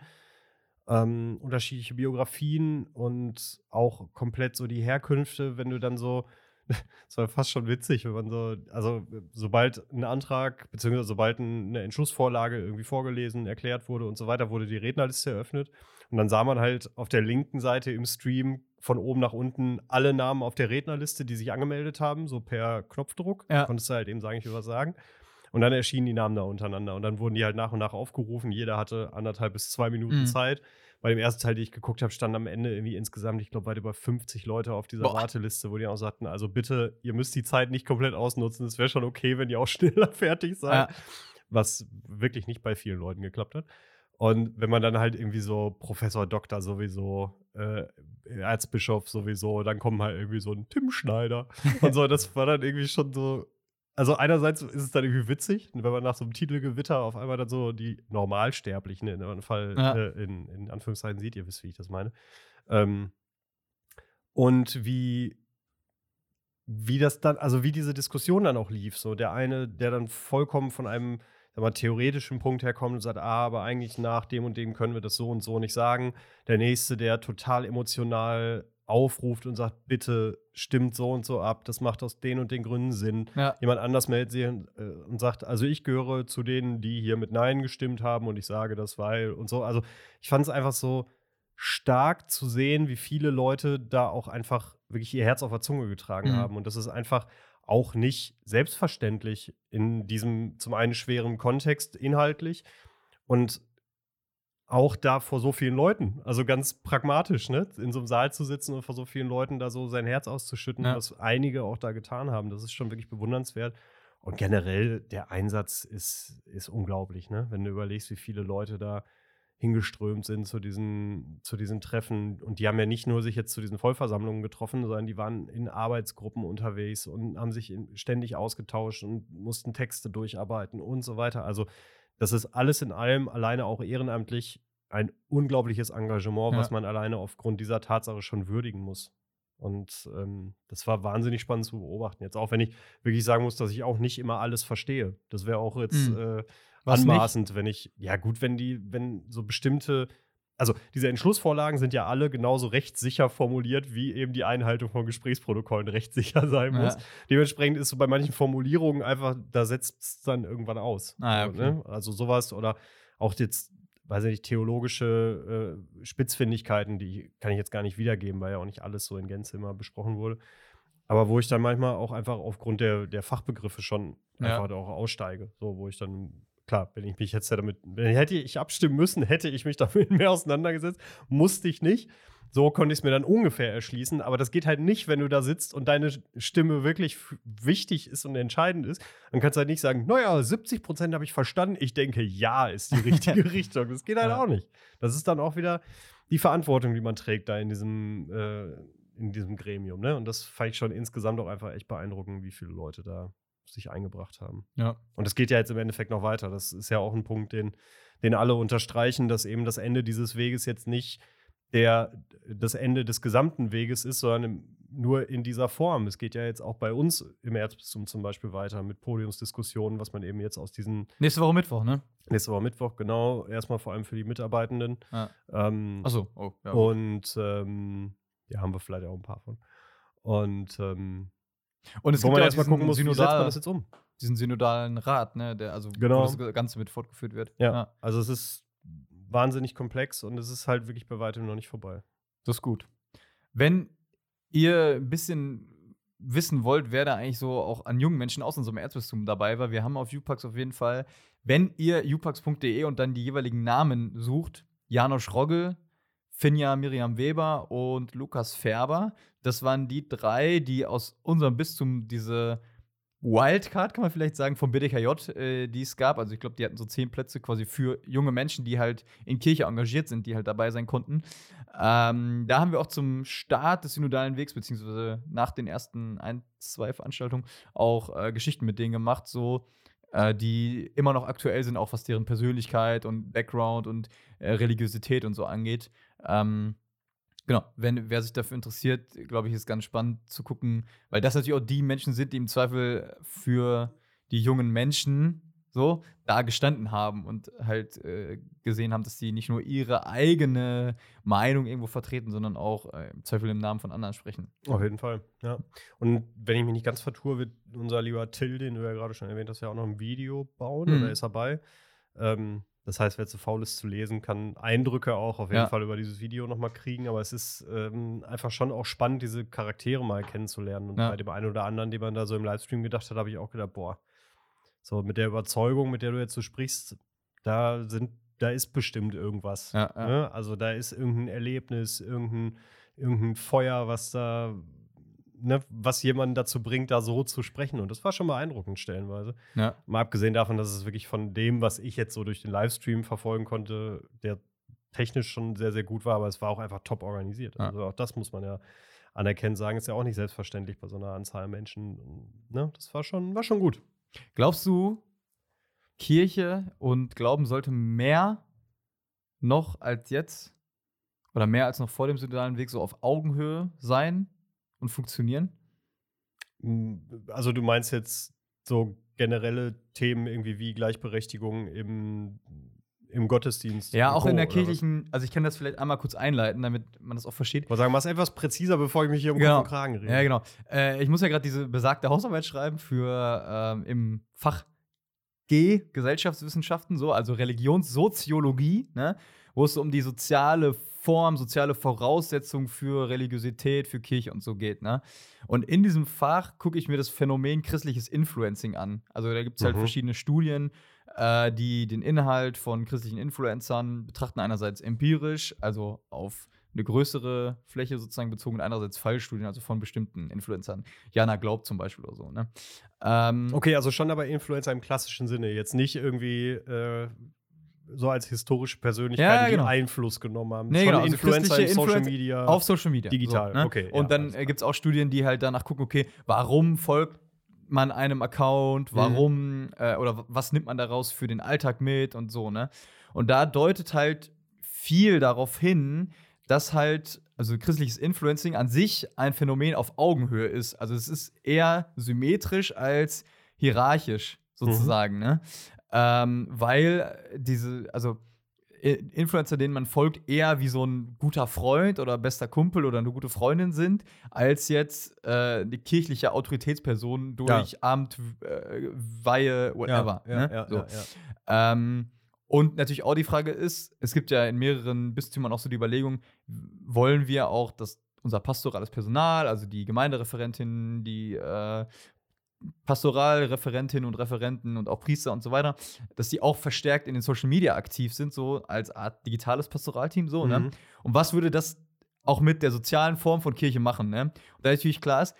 Ähm, unterschiedliche Biografien und auch komplett so die Herkünfte, wenn du dann so es war fast schon witzig, wenn man so, also sobald ein Antrag, beziehungsweise sobald eine Entschlussvorlage irgendwie vorgelesen, erklärt wurde und so weiter, wurde die Rednerliste eröffnet. Und dann sah man halt auf der linken Seite im Stream von oben nach unten alle Namen auf der Rednerliste, die sich angemeldet haben, so per Knopfdruck. Ja. Konntest du halt eben sagen, ich will was sagen. Und dann erschienen die Namen da untereinander. Und dann wurden die halt nach und nach aufgerufen. Jeder hatte anderthalb bis zwei Minuten mhm. Zeit bei dem ersten Teil, den ich geguckt habe, standen am Ende irgendwie insgesamt, ich glaube, weit über 50 Leute auf dieser Boah. Warteliste, wo die auch sagten, also bitte, ihr müsst die Zeit nicht komplett ausnutzen. Es wäre schon okay, wenn ihr auch schneller fertig seid. Ja. Was wirklich nicht bei vielen Leuten geklappt hat. Und wenn man dann halt irgendwie so Professor, Doktor sowieso, äh, Erzbischof sowieso, dann kommen halt irgendwie so ein Tim Schneider und so. Das war dann irgendwie schon so also einerseits ist es dann irgendwie witzig, wenn man nach so einem Titelgewitter auf einmal dann so die Normalsterblichen in dem Fall ja. äh, in, in, Anführungszeichen sieht, ihr wisst, wie ich das meine. Ähm, und wie, wie das dann, also wie diese Diskussion dann auch lief. So der eine, der dann vollkommen von einem mal, theoretischen Punkt herkommt und sagt, ah, aber eigentlich nach dem und dem können wir das so und so nicht sagen. Der nächste, der total emotional aufruft und sagt, bitte stimmt so und so ab, das macht aus den und den Gründen Sinn. Ja. Jemand anders meldet sich und, äh, und, sagt, also ich gehöre zu denen, die hier mit Nein gestimmt haben und ich sage das, weil und so. Also ich fand es einfach so stark zu sehen, wie viele Leute da auch einfach wirklich ihr Herz auf der Zunge getragen mhm. haben. Und das ist einfach auch nicht selbstverständlich in diesem zum einen schweren Kontext inhaltlich und auch da vor so vielen Leuten, also ganz pragmatisch, ne, in so einem Saal zu sitzen und vor so vielen Leuten da so sein Herz auszuschütten, ja. was einige auch da getan haben, das ist schon wirklich bewundernswert. Und generell der Einsatz ist, ist unglaublich, ne? Wenn du überlegst, wie viele Leute da hingeströmt sind zu diesen, zu diesen Treffen. Und die haben ja nicht nur sich jetzt zu diesen Vollversammlungen getroffen, sondern die waren in Arbeitsgruppen unterwegs und haben sich ständig ausgetauscht und mussten Texte durcharbeiten und so weiter. Also das ist alles in allem alleine auch ehrenamtlich ein unglaubliches Engagement, ja. was man alleine aufgrund dieser Tatsache schon würdigen muss. Und ähm, das war wahnsinnig spannend zu beobachten. Jetzt auch, wenn ich wirklich sagen muss, dass ich auch nicht immer alles verstehe. Das wäre auch jetzt mhm. äh, anmaßend, wenn ich, ja gut, wenn die, wenn so bestimmte also diese Entschlussvorlagen sind ja alle genauso rechtssicher formuliert, wie eben die Einhaltung von Gesprächsprotokollen rechtssicher sein muss. Ja. Dementsprechend ist so bei manchen Formulierungen einfach, da setzt es dann irgendwann aus. Ah, okay. ne? Also sowas oder auch jetzt, weiß ich nicht, theologische äh, Spitzfindigkeiten, die kann ich jetzt gar nicht wiedergeben, weil ja auch nicht alles so in Gänze immer besprochen wurde. Aber wo ich dann manchmal auch einfach aufgrund der, der Fachbegriffe schon ja. einfach auch aussteige. So, wo ich dann klar, wenn ich mich jetzt damit, hätte ich abstimmen müssen, hätte ich mich damit mehr auseinandergesetzt, musste ich nicht. So konnte ich es mir dann ungefähr erschließen, aber das geht halt nicht, wenn du da sitzt und deine Stimme wirklich wichtig ist und entscheidend ist. Dann kannst du halt nicht sagen, naja, 70 Prozent habe ich verstanden, ich denke, ja, ist die richtige Richtung. Das geht halt ja. auch nicht. Das ist dann auch wieder die Verantwortung, die man trägt da in diesem, äh, in diesem Gremium. Ne? Und das fand ich schon insgesamt auch einfach echt beeindruckend, wie viele Leute da sich eingebracht haben. Ja. Und das geht ja jetzt im Endeffekt noch weiter. Das ist ja auch ein Punkt, den, den alle unterstreichen, dass eben das Ende dieses Weges jetzt nicht der, das Ende des gesamten Weges ist, sondern nur in dieser Form. Es geht ja jetzt auch bei uns im Erzbistum zum Beispiel weiter mit Podiumsdiskussionen, was man eben jetzt aus diesen. Nächste Woche Mittwoch, ne? Nächste Woche Mittwoch, genau. Erstmal vor allem für die Mitarbeitenden. Ah. Ähm, Achso, oh, ja. Und ähm, ja, haben wir vielleicht auch ein paar von. Und ähm, und es Wo gibt man erstmal gucken muss, Synodal, wie setzt man das jetzt um? Diesen synodalen Rat, ne, der also genau. wo das Ganze mit fortgeführt wird. Ja. ja. Also es ist wahnsinnig komplex und es ist halt wirklich bei weitem noch nicht vorbei. Das ist gut. Wenn ihr ein bisschen wissen wollt, wer da eigentlich so auch an jungen Menschen aus unserem Erzbistum dabei war, wir haben auf Upax auf jeden Fall, wenn ihr upax.de und dann die jeweiligen Namen sucht, Janosch Rogge, Finja Miriam Weber und Lukas Färber. Das waren die drei, die aus unserem Bistum diese Wildcard, kann man vielleicht sagen, vom BDKJ, äh, die es gab. Also ich glaube, die hatten so zehn Plätze quasi für junge Menschen, die halt in Kirche engagiert sind, die halt dabei sein konnten. Ähm, da haben wir auch zum Start des synodalen Wegs, beziehungsweise nach den ersten ein, zwei Veranstaltungen, auch äh, Geschichten mit denen gemacht, so äh, die immer noch aktuell sind, auch was deren Persönlichkeit und Background und äh, Religiosität und so angeht. Ähm, Genau, wenn wer sich dafür interessiert, glaube ich, ist ganz spannend zu gucken, weil das natürlich auch die Menschen sind, die im Zweifel für die jungen Menschen so da gestanden haben und halt äh, gesehen haben, dass sie nicht nur ihre eigene Meinung irgendwo vertreten, sondern auch äh, im Zweifel im Namen von anderen sprechen. Auf jeden Fall, ja. Und wenn ich mich nicht ganz vertue, wird unser lieber Till, den du ja gerade schon erwähnt hast, ja auch noch ein Video bauen Mhm. oder ist er bei? Ähm, das heißt, wer zu faul ist zu lesen, kann Eindrücke auch auf jeden Ja. Fall über dieses Video nochmal kriegen. Aber es ist ähm, einfach schon auch spannend, diese Charaktere mal kennenzulernen. Und Ja. bei dem einen oder anderen, den man da so im Livestream gedacht hat, habe ich auch gedacht, boah, so mit der Überzeugung, mit der du jetzt so sprichst, da sind, da ist bestimmt irgendwas. Ja, ja. Ne? Also da ist irgendein Erlebnis, irgendein, irgendein Feuer, was da, ne, was jemanden dazu bringt, da so zu sprechen. Und das war schon beeindruckend stellenweise. Ja, Mal abgesehen davon, dass es wirklich von dem, was ich jetzt so durch den Livestream verfolgen konnte, der technisch schon sehr, sehr gut war, aber es war auch einfach top organisiert. Also auch das muss man ja anerkennen, sagen, ist ja auch nicht selbstverständlich bei so einer Anzahl Menschen. Ne? Das war schon, war schon gut. Glaubst du, Kirche und Glauben sollte mehr noch als jetzt oder mehr als noch vor dem synodalen Weg so auf Augenhöhe sein und funktionieren? Mm, Also du meinst jetzt so generelle Themen irgendwie wie Gleichberechtigung im, im Gottesdienst? Ja, auch Co., in der kirchlichen, also ich kann das vielleicht einmal kurz einleiten, damit man das auch versteht. Ich wollte sagen, mach's etwas präziser, bevor ich mich hier um Genau. Und Kragen rede. Ja, genau. Äh, ich muss ja gerade diese besagte Hausarbeit schreiben für ähm, im Fach G, Gesellschaftswissenschaften, so, also Religionssoziologie, ne, wo es so um die soziale Form, soziale Voraussetzung für Religiosität, für Kirche und so geht. Ne? Und in diesem Fach gucke ich mir das Phänomen christliches Influencing an. Also da gibt es halt Mhm. verschiedene Studien, äh, die den Inhalt von christlichen Influencern betrachten. Einerseits empirisch, also auf eine größere Fläche sozusagen bezogen, und andererseits Fallstudien, also von bestimmten Influencern. Jana Glaubt zum Beispiel oder so. Ne? Ähm, Okay, also schon aber Influencer im klassischen Sinne. Jetzt nicht irgendwie äh, so als historische Persönlichkeiten, Ja, genau. die Einfluss genommen haben. Nee, schon genau, also Influencer in christliche Social Influencer Media. Auf Social Media. Digital, so, ne? okay, ja, Und dann äh, klar. gibt es auch Studien, die halt danach gucken, okay, warum folgt man einem Account, Mhm. warum äh, oder was nimmt man daraus für den Alltag mit und so, ne? Und da deutet halt viel darauf hin, dass halt, also christliches Influencing an sich ein Phänomen auf Augenhöhe ist. Also es ist eher symmetrisch als hierarchisch sozusagen, ne? Ähm, weil diese, also Influencer, denen man folgt, eher wie so ein guter Freund oder bester Kumpel oder eine gute Freundin sind, als jetzt äh, eine kirchliche Autoritätsperson durch Amt, äh, Weihe, whatever. Ja, ja, ne? ja, so. ja, ja. Ähm, und natürlich auch die Frage ist, es gibt ja in mehreren Bistümern auch so die Überlegung, wollen wir auch, dass unser pastorales Personal, also die Gemeindereferentin, die äh, Pastoralreferentinnen und Referenten und auch Priester und so weiter, dass die auch verstärkt in den Social Media aktiv sind, so als Art digitales Pastoralteam, so, ne? Mhm. Und was würde das auch mit der sozialen Form von Kirche machen, ne? Und da natürlich klar ist,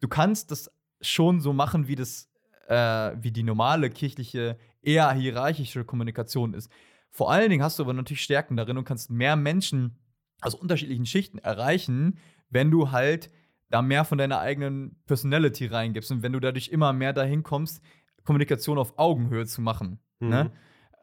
du kannst das schon so machen, wie das, äh, wie die normale kirchliche, eher hierarchische Kommunikation ist. Vor allen Dingen hast du aber natürlich Stärken darin und kannst mehr Menschen aus unterschiedlichen Schichten erreichen, wenn du halt da mehr von deiner eigenen Personality reingibst und wenn du dadurch immer mehr dahin kommst, Kommunikation auf Augenhöhe zu machen. Mhm. Ne?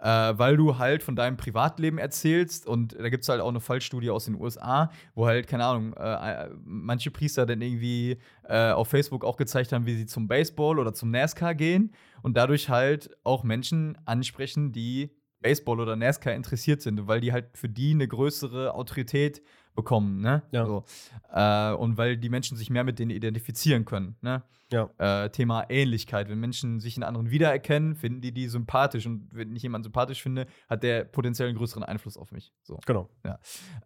Äh, weil du halt von deinem Privatleben erzählst und da gibt es halt auch eine Fallstudie aus den USA, wo halt, keine Ahnung, äh, manche Priester dann irgendwie äh, auf Facebook auch gezeigt haben, wie sie zum Baseball oder zum NASCAR gehen und dadurch halt auch Menschen ansprechen, die Baseball oder NASCAR interessiert sind, weil die halt für die eine größere Autorität bekommen, ne? Ja. So. Äh, und weil die Menschen sich mehr mit denen identifizieren können, ne? Ja. Äh, Thema Ähnlichkeit. Wenn Menschen sich in anderen wiedererkennen, finden die die sympathisch. Und wenn ich jemanden sympathisch finde, hat der potenziell einen größeren Einfluss auf mich. So. Genau.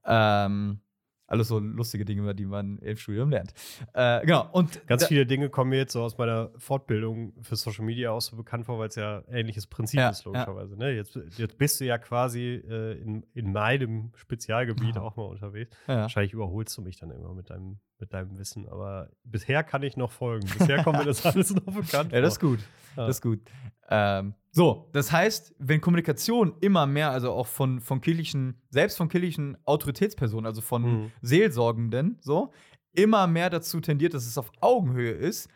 Ähm, alles so lustige Dinge, über die man im Studium lernt. Äh, genau. Und Ganz viele Dinge kommen mir jetzt so aus meiner Fortbildung für Social Media auch so bekannt vor, weil es ja ähnliches Prinzip Ja, ist, logischerweise. Ne? Jetzt, jetzt bist du ja quasi äh, in, in meinem Spezialgebiet Ja. auch mal unterwegs. Ja. Wahrscheinlich überholst du mich dann immer mit deinem, mit deinem Wissen, aber bisher kann ich noch folgen. Bisher kommt mir das alles noch bekannt Ja, das ist gut. Ja. Das ist gut. Ähm, so, das heißt, wenn Kommunikation immer mehr, also auch von, von kirchlichen, selbst von kirchlichen Autoritätspersonen, also von Mhm. Seelsorgenden, so, immer mehr dazu tendiert, dass es auf Augenhöhe ist,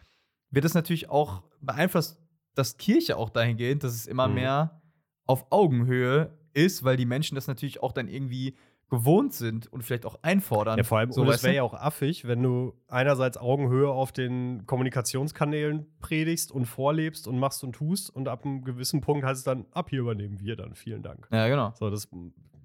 wird es natürlich auch beeinflusst, dass Kirche auch dahingehend, dass es immer Mhm. mehr auf Augenhöhe ist, weil die Menschen das natürlich auch dann irgendwie gewohnt sind und vielleicht auch einfordern. Ja, vor allem, so, es du? wäre ja auch affig, wenn du einerseits Augenhöhe auf den Kommunikationskanälen predigst und vorlebst und machst und tust und ab einem gewissen Punkt heißt es dann, ab hier übernehmen wir dann, vielen Dank. Ja, genau. So, das,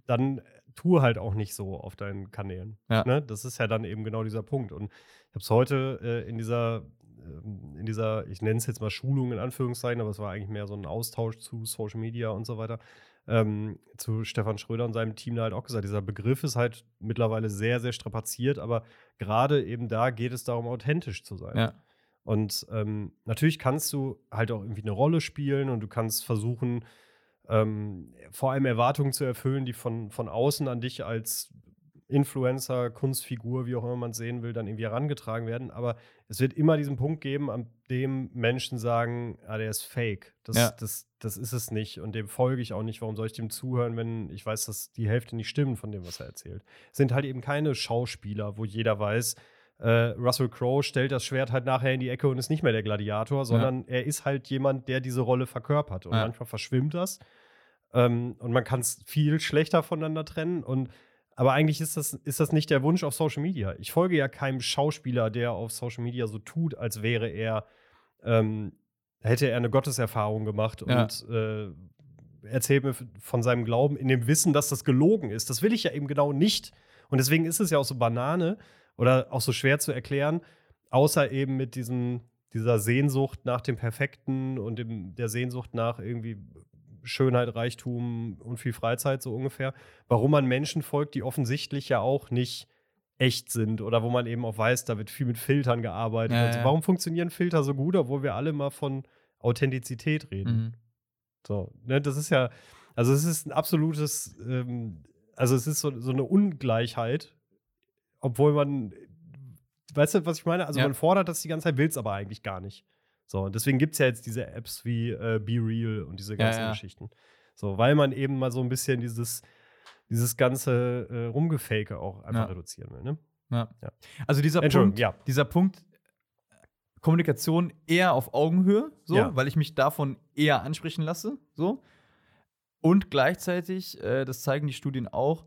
dann tu halt auch nicht so auf deinen Kanälen. Ja. Ne? Das ist ja dann eben genau dieser Punkt. Und ich habe es heute äh, in dieser, ähm, in dieser, ich nenne es jetzt mal Schulung in Anführungszeichen, aber es war eigentlich mehr so ein Austausch zu Social Media und so weiter, ähm, zu Stefan Schröder und seinem Team da halt auch gesagt. Dieser Begriff ist halt mittlerweile sehr, sehr strapaziert, aber gerade eben da geht es darum, authentisch zu sein. Ja. Und ähm, natürlich kannst du halt auch irgendwie eine Rolle spielen und du kannst versuchen, ähm, vor allem Erwartungen zu erfüllen, die von, von außen an dich als Influencer, Kunstfigur, wie auch immer man es sehen will, dann irgendwie herangetragen werden. Aber es wird immer diesen Punkt geben, an dem Menschen sagen, ah, der ist fake. Das, Ja. das, das ist es nicht. Und dem folge ich auch nicht. Warum soll ich dem zuhören, wenn ich weiß, dass die Hälfte nicht stimmt von dem, was er erzählt? Es sind halt eben keine Schauspieler, wo jeder weiß, äh, Russell Crowe stellt das Schwert halt nachher in die Ecke und ist nicht mehr der Gladiator, sondern er ist halt jemand, der diese Rolle verkörpert. Und Ja. manchmal verschwimmt das. Ähm, und man kann es viel schlechter voneinander trennen. Und aber eigentlich ist das, ist das nicht der Wunsch auf Social Media. Ich folge ja keinem Schauspieler, der auf Social Media so tut, als wäre er, ähm, hätte er eine Gotteserfahrung gemacht Ja. und äh, erzählt mir von seinem Glauben in dem Wissen, dass das gelogen ist. Das will ich ja eben genau nicht. Und deswegen ist es ja auch so Banane oder auch so schwer zu erklären, außer eben mit diesem, dieser Sehnsucht nach dem Perfekten und dem, der Sehnsucht nach irgendwie Schönheit, Reichtum und viel Freizeit, so ungefähr. Warum man Menschen folgt, die offensichtlich ja auch nicht echt sind oder wo man eben auch weiß, da wird viel mit Filtern gearbeitet. Ja, und so. ja. Warum funktionieren Filter so gut, obwohl wir alle mal von Authentizität reden? Mhm. So, ne, das ist ja, also es ist ein absolutes, ähm, also es ist so, so eine Ungleichheit, obwohl man, weißt du, was ich meine? Also Ja. man fordert das die ganze Zeit, will es aber eigentlich gar nicht. So, und deswegen gibt es ja jetzt diese Apps wie äh, Be Real und diese Ja, ganzen ja. Geschichten. So, weil man eben mal so ein bisschen dieses, dieses ganze äh, Rumgefake auch einfach Ja. reduzieren will, ne? Ja. Ja. Also dieser Punkt, ja. dieser Punkt Kommunikation eher auf Augenhöhe, so, Ja. weil ich mich davon eher ansprechen lasse, so. Und gleichzeitig, äh, das zeigen die Studien auch,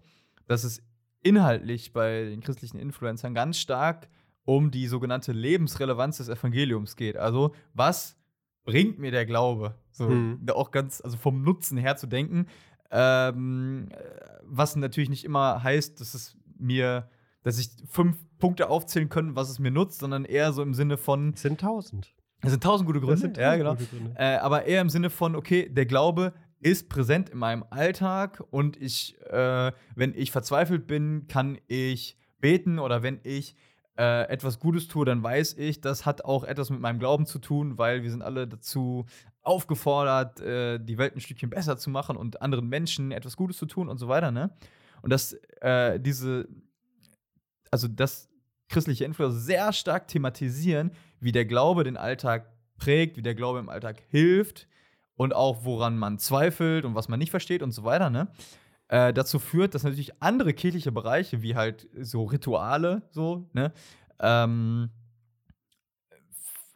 dass es inhaltlich bei den christlichen Influencern ganz stark um die sogenannte Lebensrelevanz des Evangeliums geht. Also, was bringt mir der Glaube? So, Mhm. auch ganz, also vom Nutzen her zu denken, ähm, äh, was natürlich nicht immer heißt, dass es mir, dass ich fünf Punkte aufzählen können, was es mir nutzt, sondern eher so im Sinne von, Es sind tausend. es sind tausend gute Gründe, Das sind ja, tausend genau. Gründe. Äh, aber eher im Sinne von, okay, der Glaube ist präsent in meinem Alltag und ich, äh, wenn ich verzweifelt bin, kann ich beten oder wenn ich äh, etwas Gutes tue, dann weiß ich, das hat auch etwas mit meinem Glauben zu tun, weil wir sind alle dazu aufgefordert, äh, die Welt ein Stückchen besser zu machen und anderen Menschen etwas Gutes zu tun und so weiter, ne? Und dass äh, diese, also dass christliche Influencer sehr stark thematisieren, wie der Glaube den Alltag prägt, wie der Glaube im Alltag hilft und auch woran man zweifelt und was man nicht versteht und so weiter, ne? Äh, dazu führt, dass natürlich andere kirchliche Bereiche, wie halt so Rituale, so, ne? Ähm,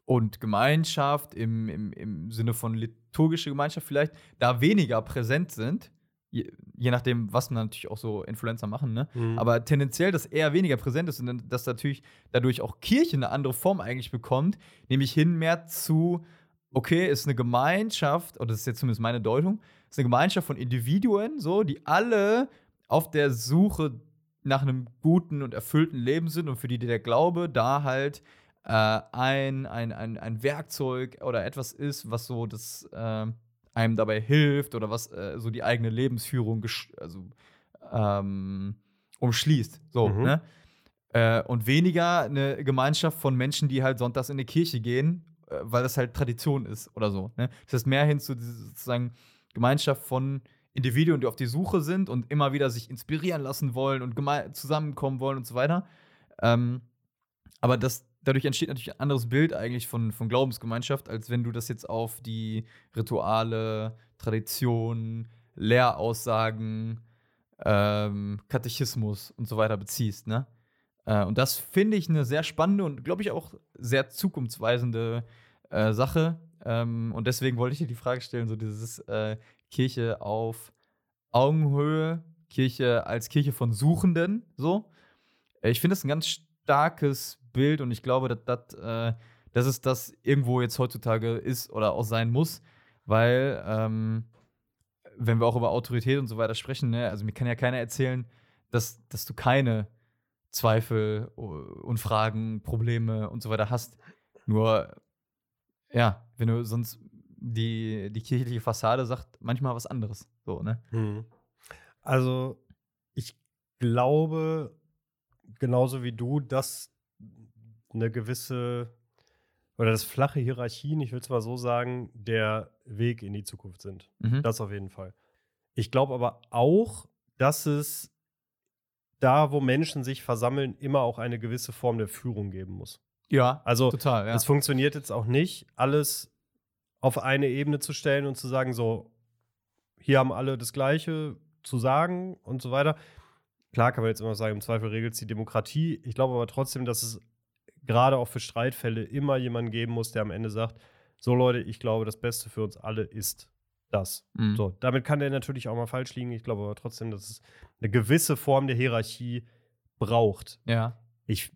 und Gemeinschaft im, im, im Sinne von liturgische Gemeinschaft vielleicht, da weniger präsent sind. Je, je nachdem, was man natürlich auch so Influencer machen, ne? Mhm. Aber tendenziell, dass eher weniger präsent ist und dass natürlich dadurch auch Kirche eine andere Form eigentlich bekommt, nämlich hin mehr zu, okay, ist eine Gemeinschaft, oder das ist jetzt zumindest meine Deutung, ist eine Gemeinschaft von Individuen, so, die alle auf der Suche nach einem guten und erfüllten Leben sind und für die der Glaube da halt äh, ein, ein, ein, ein Werkzeug oder etwas ist, was so das äh, einem dabei hilft oder was äh, so die eigene Lebensführung also, ähm, umschließt. So, Mhm. ne? Äh, und weniger eine Gemeinschaft von Menschen, die halt sonntags in die Kirche gehen, äh, weil das halt Tradition ist oder so. Ne? Das heißt mehr hin zu sozusagen Gemeinschaft von Individuen, die auf die Suche sind und immer wieder sich inspirieren lassen wollen und zusammenkommen wollen und so weiter. Ähm, aber das, dadurch entsteht natürlich ein anderes Bild eigentlich von, von Glaubensgemeinschaft, als wenn du das jetzt auf die Rituale, Traditionen, Lehraussagen, ähm, Katechismus und so weiter beziehst. Ne? Äh, und das finde ich eine sehr spannende und, glaube ich, auch sehr zukunftsweisende äh, Sache. Ähm, und deswegen wollte ich dir die Frage stellen: so dieses äh, Kirche auf Augenhöhe Kirche als Kirche von Suchenden, so. Äh, Ich finde das ein ganz starkes Bild und ich glaube, dass das, äh, dass es das irgendwo jetzt heutzutage ist oder auch sein muss, weil, ähm, wenn wir auch über Autorität und so weiter sprechen, ne, also mir kann ja keiner erzählen, dass, dass du keine Zweifel und Fragen, Probleme und so weiter hast. Nur, ja, wenn du sonst die, die kirchliche Fassade sagt manchmal was anderes. So, ne? Mhm. Also, ich glaube, genauso wie du, dass eine gewisse oder dass flache Hierarchien, ich will es mal so sagen, der Weg in die Zukunft sind. Mhm. Das auf jeden Fall. Ich glaube aber auch, dass es da, wo Menschen sich versammeln, immer auch eine gewisse Form der Führung geben muss. Ja, Also, total, ja. es funktioniert jetzt auch nicht, alles auf eine Ebene zu stellen und zu sagen, so, hier haben alle das Gleiche zu sagen und so weiter. Klar kann man jetzt immer sagen, im Zweifel regelt es die Demokratie. Ich glaube aber trotzdem, dass es gerade auch für Streitfälle immer jemanden geben muss, der am Ende sagt, so Leute, ich glaube, das Beste für uns alle ist das. Mhm. So, damit kann der natürlich auch mal falsch liegen. Ich glaube aber trotzdem, dass es eine gewisse Form der Hierarchie braucht. Ja. Ich,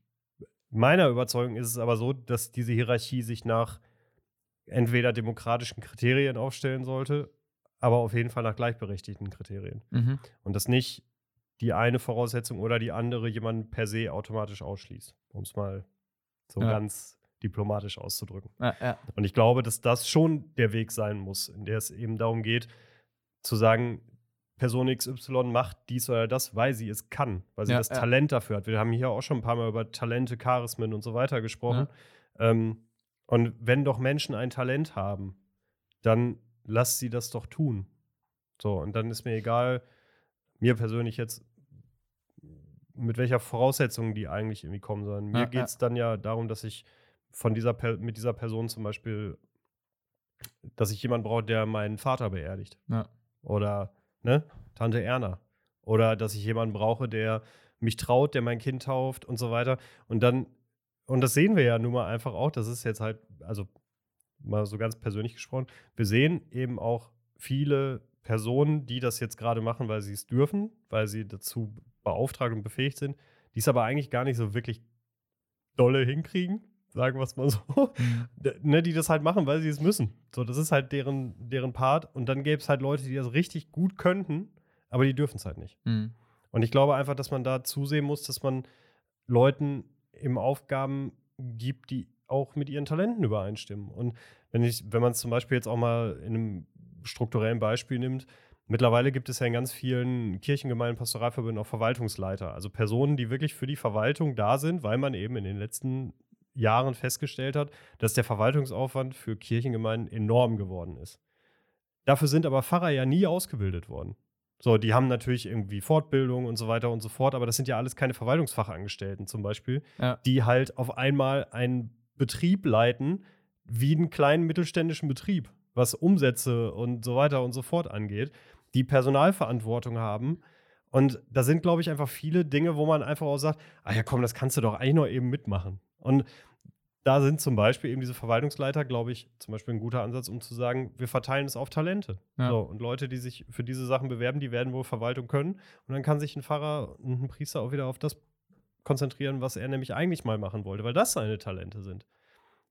meiner Überzeugung ist es aber so, dass diese Hierarchie sich nach entweder demokratischen Kriterien aufstellen sollte, aber auf jeden Fall nach gleichberechtigten Kriterien. Mhm. Und dass nicht die eine Voraussetzung oder die andere jemanden per se automatisch ausschließt, um es mal so Ja. ganz diplomatisch auszudrücken. Ja, ja. Und ich glaube, dass das schon der Weg sein muss, in der es eben darum geht, zu sagen, Person XY macht dies oder das, weil sie es kann, weil sie Ja, das ja. Talent dafür hat. Wir haben hier auch schon ein paar Mal über Talente, Charismen und so weiter gesprochen. Ähm, und wenn doch Menschen ein Talent haben, dann lass sie das doch tun. So, und dann ist mir egal, mir persönlich jetzt, mit welcher Voraussetzung die eigentlich irgendwie kommen sollen. Mir Ja, geht es dann ja darum, dass ich von dieser per mit dieser Person zum Beispiel, dass ich jemanden brauche, der meinen Vater beerdigt. Ja. Oder ne, Tante Erna. Oder dass ich jemanden brauche, der mich traut, der mein Kind tauft und so weiter. Und dann, und das sehen wir ja nun mal einfach auch, das ist jetzt halt, also mal so ganz persönlich gesprochen, wir sehen eben auch viele Personen, die das jetzt gerade machen, weil sie es dürfen, weil sie dazu beauftragt und befähigt sind, die es aber eigentlich gar nicht so wirklich dolle hinkriegen, sagen wir es mal so. Mhm. Ne, die das halt machen, weil sie es müssen. So, das ist halt deren, deren Part. Und dann gäbe es halt Leute, die das richtig gut könnten, aber die dürfen es halt nicht. Mhm. Und ich glaube einfach, dass man da zusehen muss, dass man Leuten eben Aufgaben gibt, die auch mit ihren Talenten übereinstimmen. Und wenn ich, wenn man es zum Beispiel jetzt auch mal in einem strukturellen Beispiel nimmt, mittlerweile gibt es ja in ganz vielen Kirchengemeinden, Pastoralverbünden auch Verwaltungsleiter, also Personen, die wirklich für die Verwaltung da sind, weil man eben in den letzten Jahren festgestellt hat, dass der Verwaltungsaufwand für Kirchengemeinden enorm geworden ist. Dafür sind aber Pfarrer ja nie ausgebildet worden. So, die haben natürlich irgendwie Fortbildung und so weiter und so fort, aber das sind ja alles keine Verwaltungsfachangestellten zum Beispiel, Ja. die halt auf einmal einen Betrieb leiten, wie einen kleinen mittelständischen Betrieb, was Umsätze und so weiter und so fort angeht, die Personalverantwortung haben. Und da sind, glaube ich, einfach viele Dinge, wo man einfach auch sagt, ah ja, komm, das kannst du doch eigentlich noch eben mitmachen. Und da sind zum Beispiel eben diese Verwaltungsleiter, glaube ich, zum Beispiel ein guter Ansatz, um zu sagen, wir verteilen es auf Talente. Ja. So, und Leute, die sich für diese Sachen bewerben, die werden wohl Verwaltung können. Und dann kann sich ein Pfarrer und ein Priester auch wieder auf das konzentrieren, was er nämlich eigentlich mal machen wollte, weil das seine Talente sind.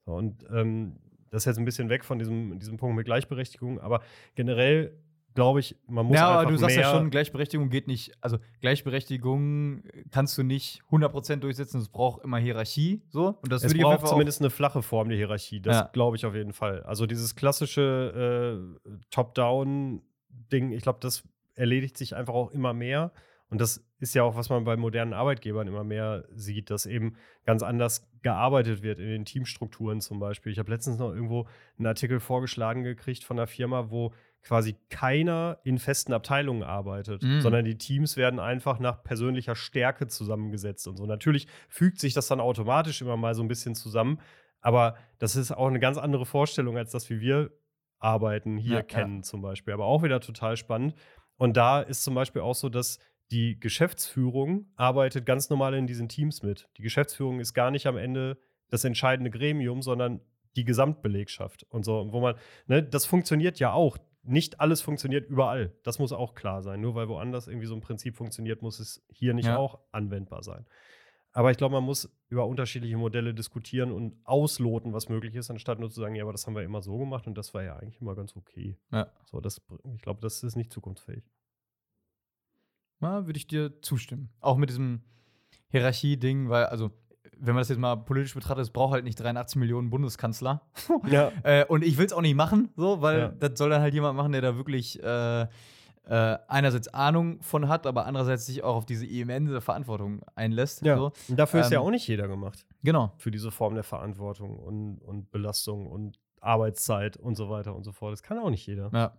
So, und ähm, das ist jetzt ein bisschen weg von diesem, diesem Punkt mit Gleichberechtigung, aber generell glaube ich, man muss ja, aber du sagst ja schon, Gleichberechtigung geht nicht. Also, Gleichberechtigung kannst du nicht 100% durchsetzen. Es braucht immer Hierarchie. So. Und das es braucht zumindest eine flache Form der Hierarchie. Das Ja. glaube ich auf jeden Fall. Also dieses klassische äh, Top-Down-Ding, ich glaube, das erledigt sich einfach auch immer mehr. Und das ist ja auch, was man bei modernen Arbeitgebern immer mehr sieht, dass eben ganz anders gearbeitet wird in den Teamstrukturen zum Beispiel. Ich habe letztens noch irgendwo einen Artikel vorgeschlagen gekriegt von einer Firma, wo quasi keiner in festen Abteilungen arbeitet, Mhm. sondern die Teams werden einfach nach persönlicher Stärke zusammengesetzt und so. Natürlich fügt sich das dann automatisch immer mal so ein bisschen zusammen, aber das ist auch eine ganz andere Vorstellung als das, wie wir arbeiten hier Ja, ja. kennen zum Beispiel. Aber auch wieder total spannend. Und da ist zum Beispiel auch so, dass die Geschäftsführung arbeitet ganz normal in diesen Teams mit. Die Geschäftsführung ist gar nicht am Ende das entscheidende Gremium, sondern die Gesamtbelegschaft und so. Wo man, ne, das funktioniert ja auch. nicht alles funktioniert überall. Das muss auch klar sein. Nur weil woanders irgendwie so ein Prinzip funktioniert, muss es hier nicht Ja. auch anwendbar sein. Aber ich glaube, man muss über unterschiedliche Modelle diskutieren und ausloten, was möglich ist, anstatt nur zu sagen, ja, aber das haben wir immer so gemacht und das war ja eigentlich immer ganz okay. Ja. So, das, ich glaube, das ist nicht zukunftsfähig. Ja, würde ich dir zustimmen. Auch mit diesem Hierarchie-Ding, weil, also, wenn man das jetzt mal politisch betrachtet, es braucht halt nicht 83 Millionen Bundeskanzler. Ja. Äh, und ich will es auch nicht machen, so, weil Ja. das soll dann halt jemand machen, der da wirklich äh, äh, einerseits Ahnung von hat, aber andererseits sich auch auf diese immense Verantwortung einlässt. ja. So. Und dafür ist ja Ähm, auch nicht jeder gemacht. Genau. Für diese Form der Verantwortung und, und Belastung und Arbeitszeit und so weiter und so fort. Das kann auch nicht jeder. Ja.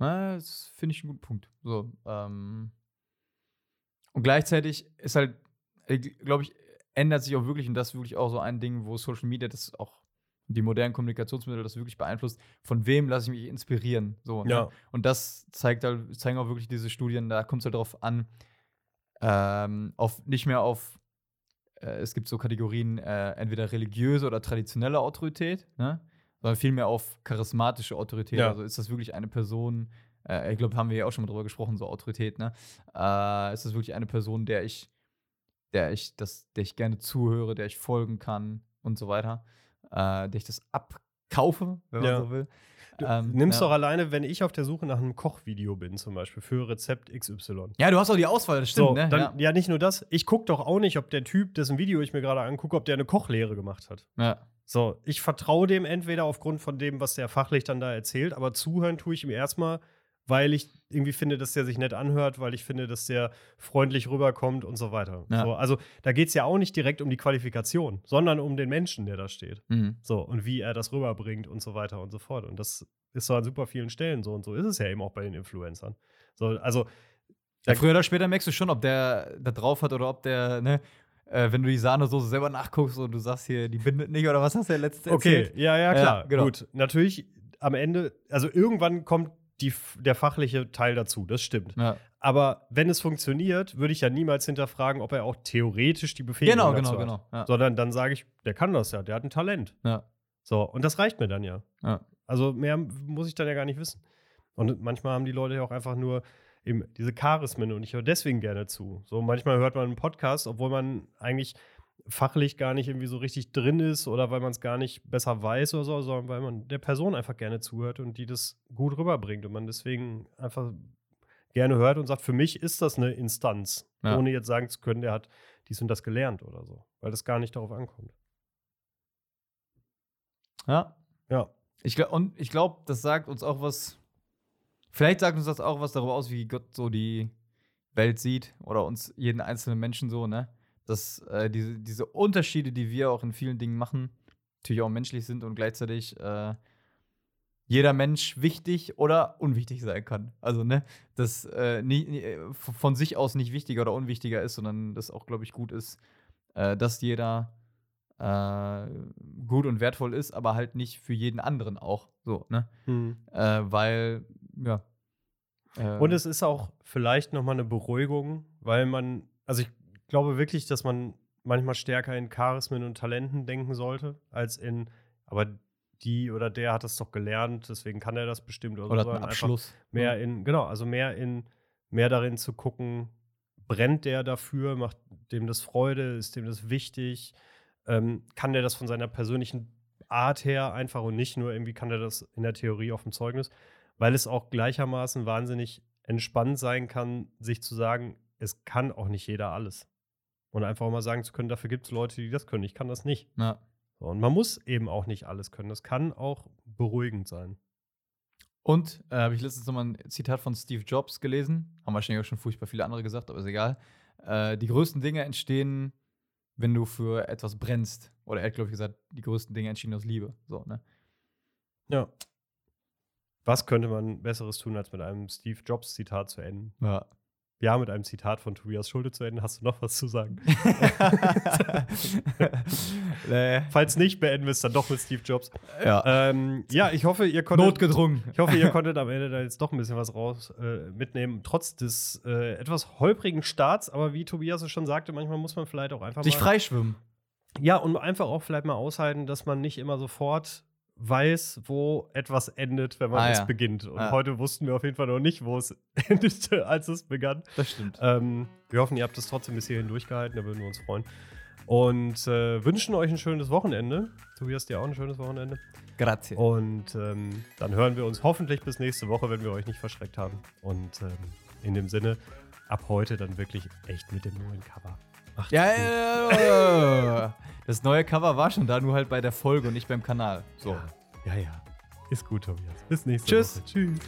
Na, das finde ich einen guten Punkt. So, ähm, und gleichzeitig ist halt, glaube ich, ändert sich auch wirklich, und das ist wirklich auch so ein Ding, wo Social Media das auch, die modernen Kommunikationsmittel das wirklich beeinflusst, von wem lasse ich mich inspirieren. So, ne? Ja. Und das zeigt halt, zeigen auch wirklich diese Studien, da kommt es halt darauf an, ähm, auf, nicht mehr auf, äh, es gibt so Kategorien, äh, entweder religiöse oder traditionelle Autorität, ne? Sondern vielmehr auf charismatische Autorität. Ja. Also ist das wirklich eine Person, äh, ich glaube, haben wir ja auch schon mal drüber gesprochen, so Autorität, ne? Äh, ist das wirklich eine Person, der ich, der ich, das, der ich gerne zuhöre, der ich folgen kann und so weiter, äh, der ich das abkaufe, wenn man Ja. so will. Du Ähm, nimmst ja. doch alleine, wenn ich auf der Suche nach einem Kochvideo bin, zum Beispiel für Rezept XY. Ja, du hast auch die Auswahl, das stimmt, so, ne? dann, ja. ja. nicht nur das. Ich gucke doch auch nicht, ob der Typ, dessen Video ich mir gerade angucke, ob der eine Kochlehre gemacht hat. ja. So, ich vertraue dem entweder aufgrund von dem, was der fachlich dann da erzählt, aber zuhören tue ich ihm erstmal, weil ich irgendwie finde, dass der sich nett anhört, weil ich finde, dass der freundlich rüberkommt und so weiter. Ja. So, also da geht es ja auch nicht direkt um die Qualifikation, sondern um den Menschen, der da steht. Mhm. So, und wie er das rüberbringt und so weiter und so fort. Und das ist so an super vielen Stellen so und so ist es ja eben auch bei den Influencern. So, also, Ja, früher oder später merkst du schon, ob der da drauf hat oder ob der, ne, äh, wenn du die Sahnesoße selber nachguckst und du sagst hier, die bindet nicht oder was hast du ja letztens okay, erzählt? ja, ja, Ja, klar. genau. Gut, natürlich am Ende, also irgendwann kommt die, der fachliche Teil dazu, das stimmt. Ja. Aber wenn es funktioniert, würde ich ja niemals hinterfragen, ob er auch theoretisch die Befähigung Genau, dazu genau, hat. genau. Ja. Sondern dann sage ich, der kann das ja, der hat ein Talent. Ja. So, und das reicht mir dann ja. Ja. Also mehr muss ich dann ja gar nicht wissen. Und manchmal haben die Leute ja auch einfach nur eben diese Charismen und ich höre deswegen gerne zu. So manchmal hört man einen Podcast, obwohl man eigentlich fachlich gar nicht irgendwie so richtig drin ist oder weil man es gar nicht besser weiß oder so, sondern weil man der Person einfach gerne zuhört und die das gut rüberbringt und man deswegen einfach gerne hört und sagt, für mich ist das eine Instanz, Ja. ohne jetzt sagen zu können, der hat dies und das gelernt oder so, weil das gar nicht darauf ankommt. ja. Ja. Ich und ich glaube, das sagt uns auch was. Vielleicht sagt uns das auch was darüber aus, wie Gott so die Welt sieht oder uns jeden einzelnen Menschen so, ne? Dass äh, diese, diese Unterschiede, die wir auch in vielen Dingen machen, natürlich auch menschlich sind und gleichzeitig äh, jeder Mensch wichtig oder unwichtig sein kann. Also, ne, dass äh, nie, äh, von sich aus nicht wichtiger oder unwichtiger ist, sondern das auch, glaube ich, gut ist, äh, dass jeder äh, gut und wertvoll ist, aber halt nicht für jeden anderen auch so, ne? Äh, weil, ja. äh, Und es ist auch vielleicht nochmal eine Beruhigung, weil man, also ich glaube wirklich, dass man manchmal stärker in Charismen und Talenten denken sollte, als in, aber die oder der hat das doch gelernt, deswegen kann er das bestimmt oder, oder so, einen Abschluss. mehr in, genau, also mehr in, mehr darin zu gucken, brennt der dafür, macht dem das Freude, ist dem das wichtig, ähm, kann der das von seiner persönlichen Art her einfach und nicht nur irgendwie kann der das in der Theorie auf dem Zeugnis, weil es auch gleichermaßen wahnsinnig entspannt sein kann, sich zu sagen, es kann auch nicht jeder alles. Und einfach mal sagen zu können, dafür gibt es Leute, die das können, ich kann das nicht. Ja. So, und man muss eben auch nicht alles können. Das kann auch beruhigend sein. Und äh, habe ich letztens nochmal ein Zitat von Steve Jobs gelesen. Haben wahrscheinlich auch schon furchtbar viele andere gesagt, aber ist egal. Äh, die größten Dinge entstehen, wenn du für etwas brennst. Oder er hat, glaube ich, gesagt, die größten Dinge entstehen aus Liebe. So, ne? Ja. Was könnte man Besseres tun, als mit einem Steve Jobs-Zitat zu enden? Ja. Ja, mit einem Zitat von Tobias Schulte zu enden. Hast du noch was zu sagen? nee. Falls nicht, beenden wir es dann doch mit Steve Jobs. Ja. Ähm, ja, ich hoffe, ihr konntet. Notgedrungen. Ich hoffe, ihr konntet am Ende da jetzt doch ein bisschen was raus äh, mitnehmen, trotz des äh, etwas holprigen Starts. Aber wie Tobias es schon sagte, manchmal muss man vielleicht auch einfach Sich freischwimmen. Ja, und einfach auch vielleicht mal aushalten, dass man nicht immer sofort weiß, wo etwas endet, wenn man Ah, es ja. beginnt. Und Ah. heute wussten wir auf jeden Fall noch nicht, wo es endete, als es begann. Das stimmt. Ähm, wir hoffen, ihr habt es trotzdem bis hierhin durchgehalten, da würden wir uns freuen. Und äh, wünschen euch ein schönes Wochenende. Tobias, dir auch ein schönes Wochenende. Grazie. Und ähm, dann hören wir uns hoffentlich bis nächste Woche, wenn wir euch nicht verschreckt haben. Und ähm, in dem Sinne, ab heute dann wirklich echt mit dem neuen Cover. Ja, ja, ja. Das neue Cover war schon da, nur halt bei der Folge und nicht beim Kanal. So. Ja, ja, ja. Ist gut, Tobias. Bis nächste Tschüss. Woche. Tschüss.